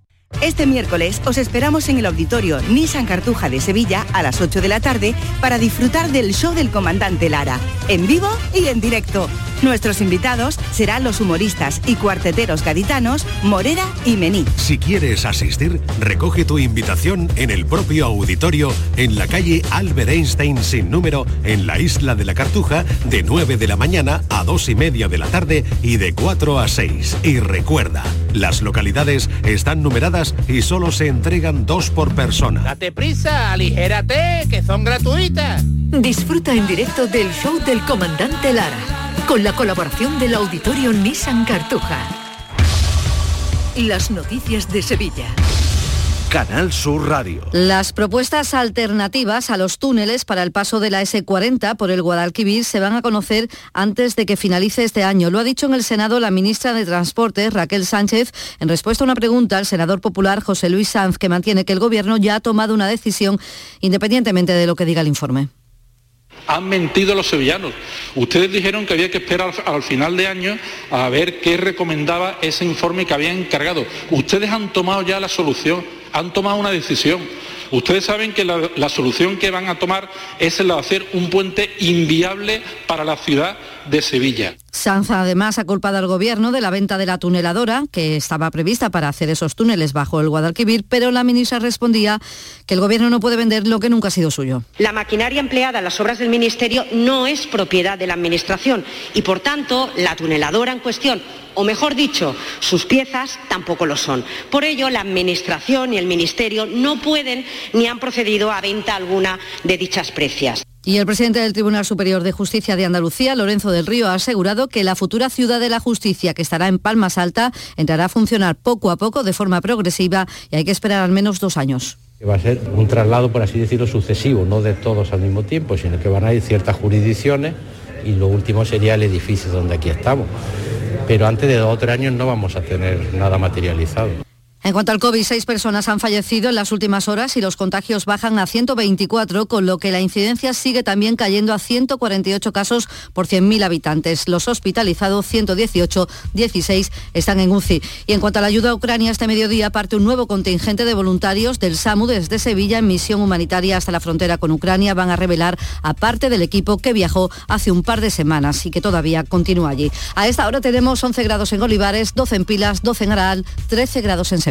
Este miércoles os esperamos en el auditorio Nissan Cartuja de Sevilla a las 8 de la tarde para disfrutar del show del comandante Lara, en vivo y en directo. Nuestros invitados serán los humoristas y cuarteteros gaditanos Morera y Mení. Si quieres asistir, recoge tu invitación en el propio auditorio en la calle Albert Einstein sin número en la isla de la Cartuja de 9 de la mañana a 2 y media de la tarde y de 4 a 6. Y recuerda, las localidades están numeradas y solo se entregan dos por persona. Date prisa, aligérate, que son gratuitas. Disfruta en directo del show del comandante Lara con la colaboración del auditorio Nissan Cartuja. Las noticias de Sevilla. Canal Sur Radio. Las propuestas alternativas a los túneles para el paso de la S40 por el Guadalquivir se van a conocer antes de que finalice este año. Lo ha dicho en el Senado la ministra de Transporte, Raquel Sánchez, en respuesta a una pregunta al senador popular José Luis Sanz, que mantiene que el Gobierno ya ha tomado una decisión independientemente de lo que diga el informe. Han mentido los sevillanos. Ustedes dijeron que había que esperar al final de año a ver qué recomendaba ese informe que habían encargado. Ustedes han tomado ya la solución, han tomado una decisión. Ustedes saben que la, solución que van a tomar es la de hacer un puente inviable para la ciudad de Sevilla. Sanz además ha culpado al gobierno de la venta de la tuneladora, que estaba prevista para hacer esos túneles bajo el Guadalquivir, pero la ministra respondía que el gobierno no puede vender lo que nunca ha sido suyo. La maquinaria empleada en las obras del Ministerio no es propiedad de la Administración y, por tanto, la tuneladora en cuestión o mejor dicho, sus piezas tampoco lo son. Por ello, la Administración y el Ministerio no pueden ni han procedido a venta alguna de dichas precias. Y el presidente del Tribunal Superior de Justicia de Andalucía, Lorenzo del Río, ha asegurado que la futura ciudad de la justicia, que estará en Palmas Alta, entrará a funcionar poco a poco de forma progresiva y hay que esperar al menos dos años. Va a ser un traslado, por así decirlo, sucesivo, no de todos al mismo tiempo, sino que van a ir ciertas jurisdicciones y lo último sería el edificio donde aquí estamos. Pero antes de dos o tres años no vamos a tener nada materializado. En cuanto al COVID, seis personas han fallecido en las últimas horas y los contagios bajan a 124, con lo que la incidencia sigue también cayendo a 148 casos por 100.000 habitantes. Los hospitalizados, 118, 16 están en UCI. Y en cuanto a la ayuda a Ucrania, este mediodía parte un nuevo contingente de voluntarios del SAMU desde Sevilla en misión humanitaria hasta la frontera con Ucrania. Van a revelar a parte del equipo que viajó hace un par de semanas y que todavía continúa allí. A esta hora tenemos 11 grados en Olivares, 12 en Pilas, 12 en Aral, 13 grados en Sevilla.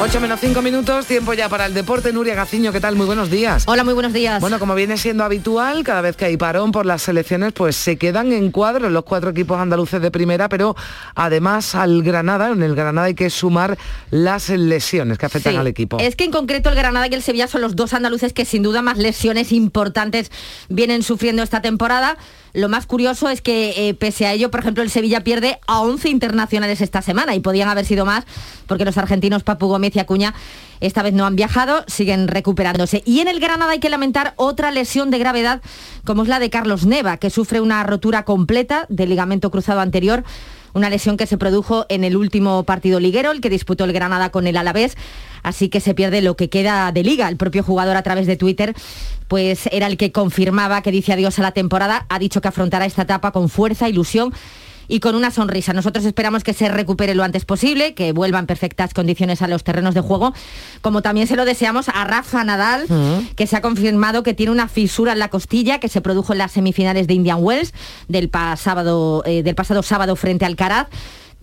8 menos 5 minutos, tiempo ya para el deporte. Nuria Gaciño, ¿qué tal? Muy buenos días. Hola, muy buenos días. Bueno, como viene siendo habitual, cada vez que hay parón por las selecciones, pues se quedan en cuadro los cuatro equipos andaluces de primera, pero además al Granada, en el Granada hay que sumar las lesiones que afectan Sí. al equipo. Es que en concreto el Granada y el Sevilla son los dos andaluces que sin duda más lesiones importantes vienen sufriendo esta temporada. Lo más curioso es que eh, pese a ello, por ejemplo, el Sevilla pierde a 11 internacionales esta semana y podían haber sido más porque los argentinos Papu Gómez y Acuña esta vez no han viajado, siguen recuperándose. Y en el Granada hay que lamentar otra lesión de gravedad como es la de Carlos Neva, que sufre una rotura completa del ligamento cruzado anterior una lesión que se produjo en el último partido liguero, el que disputó el Granada con el Alavés, así que se pierde lo que queda de liga. El propio jugador a través de Twitter pues era el que confirmaba que dice adiós a la temporada, ha dicho que afrontará esta etapa con fuerza, ilusión y con una sonrisa. Nosotros esperamos que se recupere lo antes posible, que vuelva en perfectas condiciones a los terrenos de juego, como también se lo deseamos a Rafa Nadal, que se ha confirmado que tiene una fisura en la costilla que se produjo en las semifinales de Indian Wells del, pasado, eh, del pasado sábado frente al Caraz.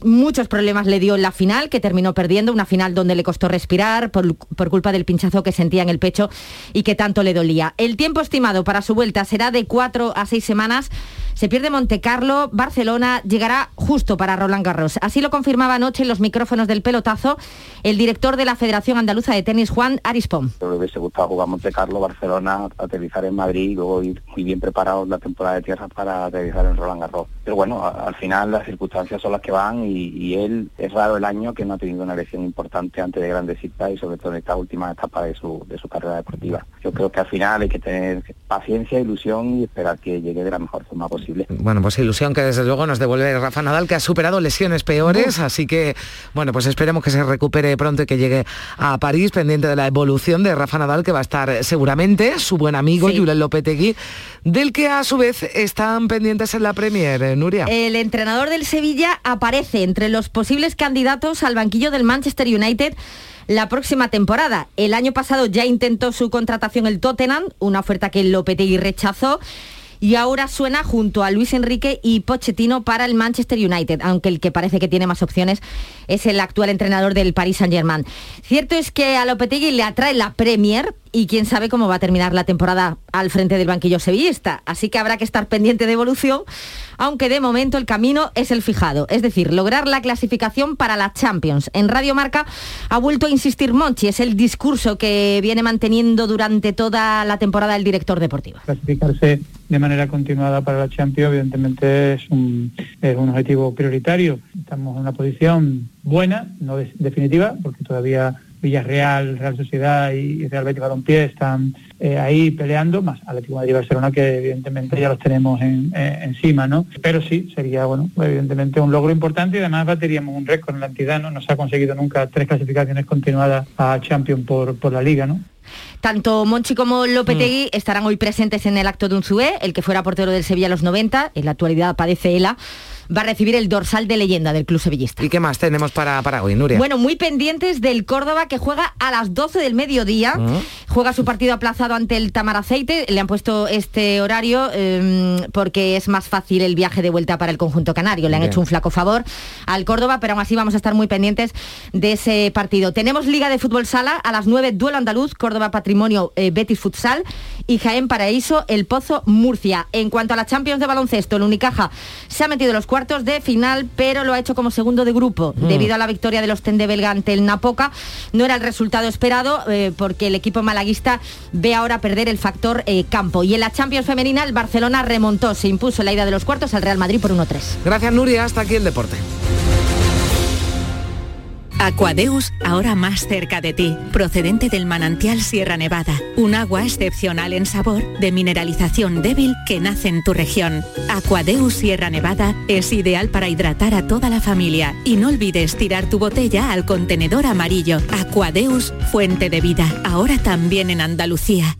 Muchos problemas le dio en la final, que terminó perdiendo, una final donde le costó respirar por, por culpa del pinchazo que sentía en el pecho y que tanto le dolía. El tiempo estimado para su vuelta será de cuatro a seis semanas. Se pierde Monte Carlo, Barcelona llegará justo para Roland Garros. Así lo confirmaba anoche en los micrófonos del pelotazo el director de la Federación Andaluza de Tenis, Juan Arispón. Me hubiese gustado jugar Monte Carlo, Barcelona, aterrizar en Madrid y luego ir muy bien preparados la temporada de tierra para aterrizar en Roland Garros. Pero bueno, al final las circunstancias son las que van y, él es raro el año que no ha tenido una lesión importante antes de grandes citas y sobre todo en esta última etapa de su, de su carrera deportiva. Yo creo que al final hay que tener paciencia, ilusión y esperar que llegue de la mejor forma posible. Bueno, pues ilusión que desde luego nos devuelve Rafa Nadal, que ha superado lesiones peores, así que, bueno, pues esperemos que se recupere pronto y que llegue a París, pendiente de la evolución de Rafa Nadal, que va a estar seguramente su buen amigo Julen Lopetegui, del que a su vez están pendientes en la Premier, eh, Nuria. El entrenador del Sevilla aparece entre los posibles candidatos al banquillo del Manchester United la próxima temporada. El año pasado ya intentó su contratación el Tottenham, una oferta que Lopetegui rechazó. Y ahora suena junto a Luis Enrique y Pochettino para el Manchester United, aunque el que parece que tiene más opciones es el actual entrenador del Paris Saint-Germain. Cierto es que a Lopetegui le atrae la Premier y quién sabe cómo va a terminar la temporada al frente del banquillo sevillista. Así que habrá que estar pendiente de evolución, aunque de momento el camino es el fijado, es decir, lograr la clasificación para la Champions. En Radio Marca ha vuelto a insistir Monchi, es el discurso que viene manteniendo durante toda la temporada el director deportivo. clasificarse de manera continuada para la Champions evidentemente es un, es un objetivo prioritario. Estamos en una posición buena, no de- definitiva, porque todavía Villarreal, Real Sociedad y Real Betis Balompié están eh, ahí peleando, más Atlético de Madrid y Barcelona que evidentemente ya los tenemos en- eh, encima, ¿no? Pero sí, sería, bueno, evidentemente un logro importante y además bateríamos un récord en la entidad, ¿no? No se ha conseguido nunca tres clasificaciones continuadas a Champions por, por la Liga, ¿no? Tanto Monchi como Lopetegui Mm. estarán hoy presentes en el acto de Unzué, el que fuera portero del Sevilla a los 90, en la actualidad padece ELA, va a recibir el dorsal de leyenda del club sevillista. ¿Y qué más tenemos para, para hoy, Nuria? Bueno, muy pendientes del Córdoba que juega a las 12 del mediodía. Mm. Juega su partido aplazado ante el Tamaraceite. Le han puesto este horario eh, porque es más fácil el viaje de vuelta para el conjunto canario. Le han Bien. hecho un flaco favor al Córdoba, pero aún así vamos a estar muy pendientes de ese partido. Tenemos Liga de Fútbol Sala a las 9, duelo andaluz, Córdoba Patrimonio eh, Betis Futsal y Jaén Paraíso El Pozo Murcia. En cuanto a la Champions de baloncesto, el Unicaja se ha metido en los cuartos de final, pero lo ha hecho como segundo de grupo Mm. debido a la victoria de los Tende Belga ante el Napoca. No era el resultado esperado eh, porque el equipo malaguista ve ahora perder el factor eh, campo. Y en la Champions femenina el Barcelona remontó, se impuso en la ida de los cuartos al Real Madrid por 1-3. Gracias Nuria, hasta aquí el deporte. Aquadeus, ahora más cerca de ti, procedente del manantial Sierra Nevada, un agua excepcional en sabor, de mineralización débil que nace en tu región. Aquadeus Sierra Nevada es ideal para hidratar a toda la familia y no olvides tirar tu botella al contenedor amarillo. Aquadeus, fuente de vida, ahora también en Andalucía.